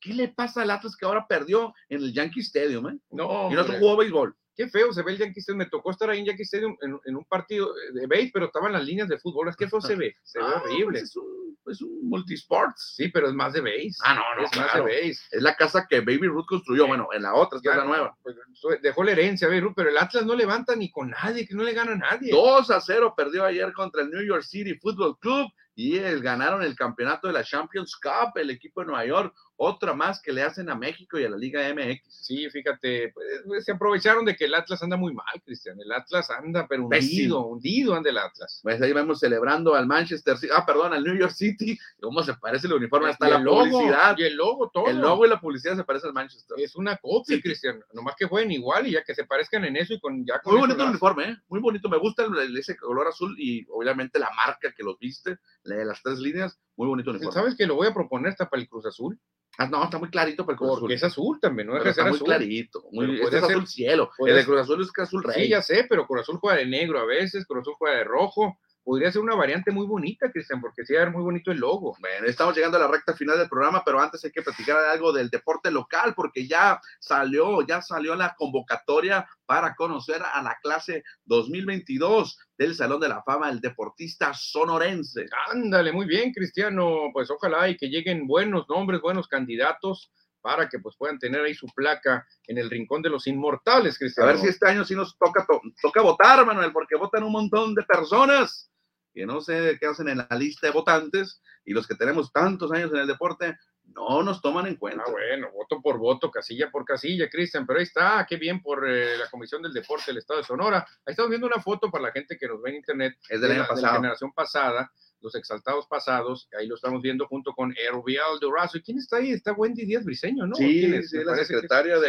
¿Qué le pasa al Atlas que ahora perdió en el Yankee Stadium? Eh? No, Y no jugó béisbol. Qué feo se ve el Yankee Stadium. Me tocó estar ahí en Yankee Stadium en, en un partido de base, pero estaban las líneas de fútbol. Es que eso se ve, (laughs) se ve Ah, horrible. pues es un, es un multisports. Sí, pero es más de base. Ah, no, no, es más claro. de base. Es la casa que Baby Ruth construyó. Bueno, en la otra, es la Ya, nueva. pues, dejó la herencia, Beirut, pero el Atlas no levanta ni con nadie, que no le gana a nadie. 2 a 0 perdió ayer contra el New York City Football Club y el- ganaron el campeonato de la Champions Cup, el equipo de Nueva York. Otra más que le hacen a México y a la Liga MX. Sí, fíjate, pues, se aprovecharon de que el Atlas anda muy mal, Cristian. El Atlas anda, pero hundido, Pésimo. hundido anda el Atlas. Pues ahí vamos celebrando al Manchester City, ah, perdón, al New York City. ¿Cómo se parece el uniforme? Hasta Y la el logo, publicidad. Y el logo, todo. El logo y la publicidad se parece al Manchester. Es una copia, Sí. Cristian. Nomás que jueguen igual y ya que se parezcan en eso y con ya con Muy bonito el uniforme, ¿eh? Muy bonito. Me gusta el- el- ese color azul y obviamente la marca que los viste, la de las tres líneas. Muy bonito hacen. uniforme. ¿Sabes que lo voy a proponer hasta para el Cruz Azul? Ah, no, está muy clarito para el Cruz Porque Azul. es azul también, no Pero está muy azul. clarito. Muy, Pero este es azul ser- cielo. podría El de Cruz Azul es azul rey. Sí, ya sé, pero Cruz Azul juega de negro a veces, Cruz Azul juega de rojo. Podría ser una variante muy bonita, Cristian, porque sí va a ver muy bonito el logo. Bueno, estamos llegando a la recta final del programa, pero antes hay que platicar algo del deporte local, porque ya salió, ya salió la convocatoria para conocer a la clase 2022 del Salón de la Fama, el deportista sonorense. Ándale, muy bien, Cristiano. Pues ojalá y que lleguen buenos nombres, buenos candidatos para que pues puedan tener ahí su placa en el rincón de los inmortales, A Cristiano. ver si este año sí nos toca, to- toca votar, Manuel, porque votan un montón de personas que no sé qué hacen en la lista de votantes y los que tenemos tantos años en el deporte no nos toman en cuenta. Ah, bueno, voto por voto, casilla por casilla, Cristian, pero ahí está, qué bien por eh, la Comisión del Deporte del Estado de Sonora. Ahí estamos viendo una foto para la gente que nos ve en internet. Es del de la, de la generación pasada, los exaltados pasados, ahí lo estamos viendo junto con Herbial Durazo. ¿Y quién está ahí? Está Wendy Díaz Briseño, ¿no? Sí, ¿Quién es? sí, la que- secretaria sí,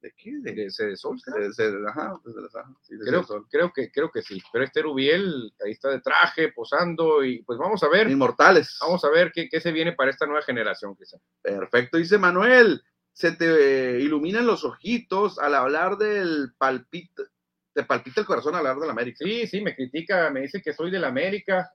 de... ¿De qué? de, De, Creo, creo que creo que sí, pero este Rubiel ahí está de traje, posando y pues vamos a ver, Inmortales. vamos a ver qué, qué se viene para esta nueva generación, Cristian. Perfecto, dice Manuel. Se te iluminan los ojitos al hablar del palpita, te palpita el corazón al hablar del América. Sí, sí, me critica, me dice que soy del América,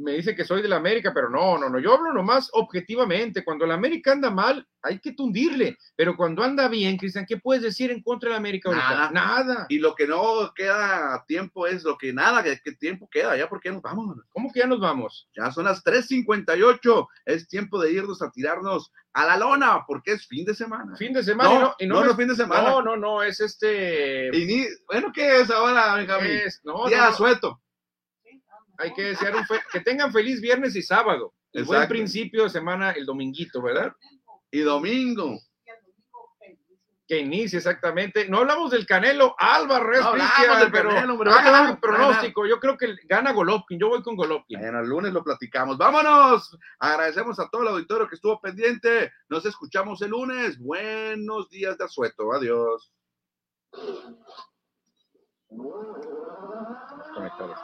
me dice que soy del América, pero no, no, no, yo hablo nomás objetivamente. Cuando el América anda mal, hay que tundirle, pero cuando anda bien, Cristian, ¿qué puedes decir en contra del América ahorita? Nada. Nada. Y lo que no queda tiempo es lo que nada, que, que tiempo queda, ya porque nos vamos. ¿Cómo que ya nos vamos? Ya son las 3.58, es tiempo de irnos a tirarnos a la lona, porque es fin de semana. Fin de semana no, y no, y no, no, fin de semana. no, no, no, es este. Y ni- bueno, ¿qué es ahora, Benjamín? es- no, Día no, no. Hay que desear un fe- que tengan feliz viernes y sábado. Y buen principio de semana el dominguito, ¿verdad? Y domingo. Que inicie exactamente. No hablamos del Canelo Álvarez, No hablamos Cristian, del pero Canelo, Ah, un pronóstico. Yo creo que gana Golovkin. Yo voy con Golovkin. Bueno, el lunes lo platicamos. Vámonos. Agradecemos a todo el auditorio que estuvo pendiente. Nos escuchamos el lunes. Buenos días de asueto. Adiós. Conectados.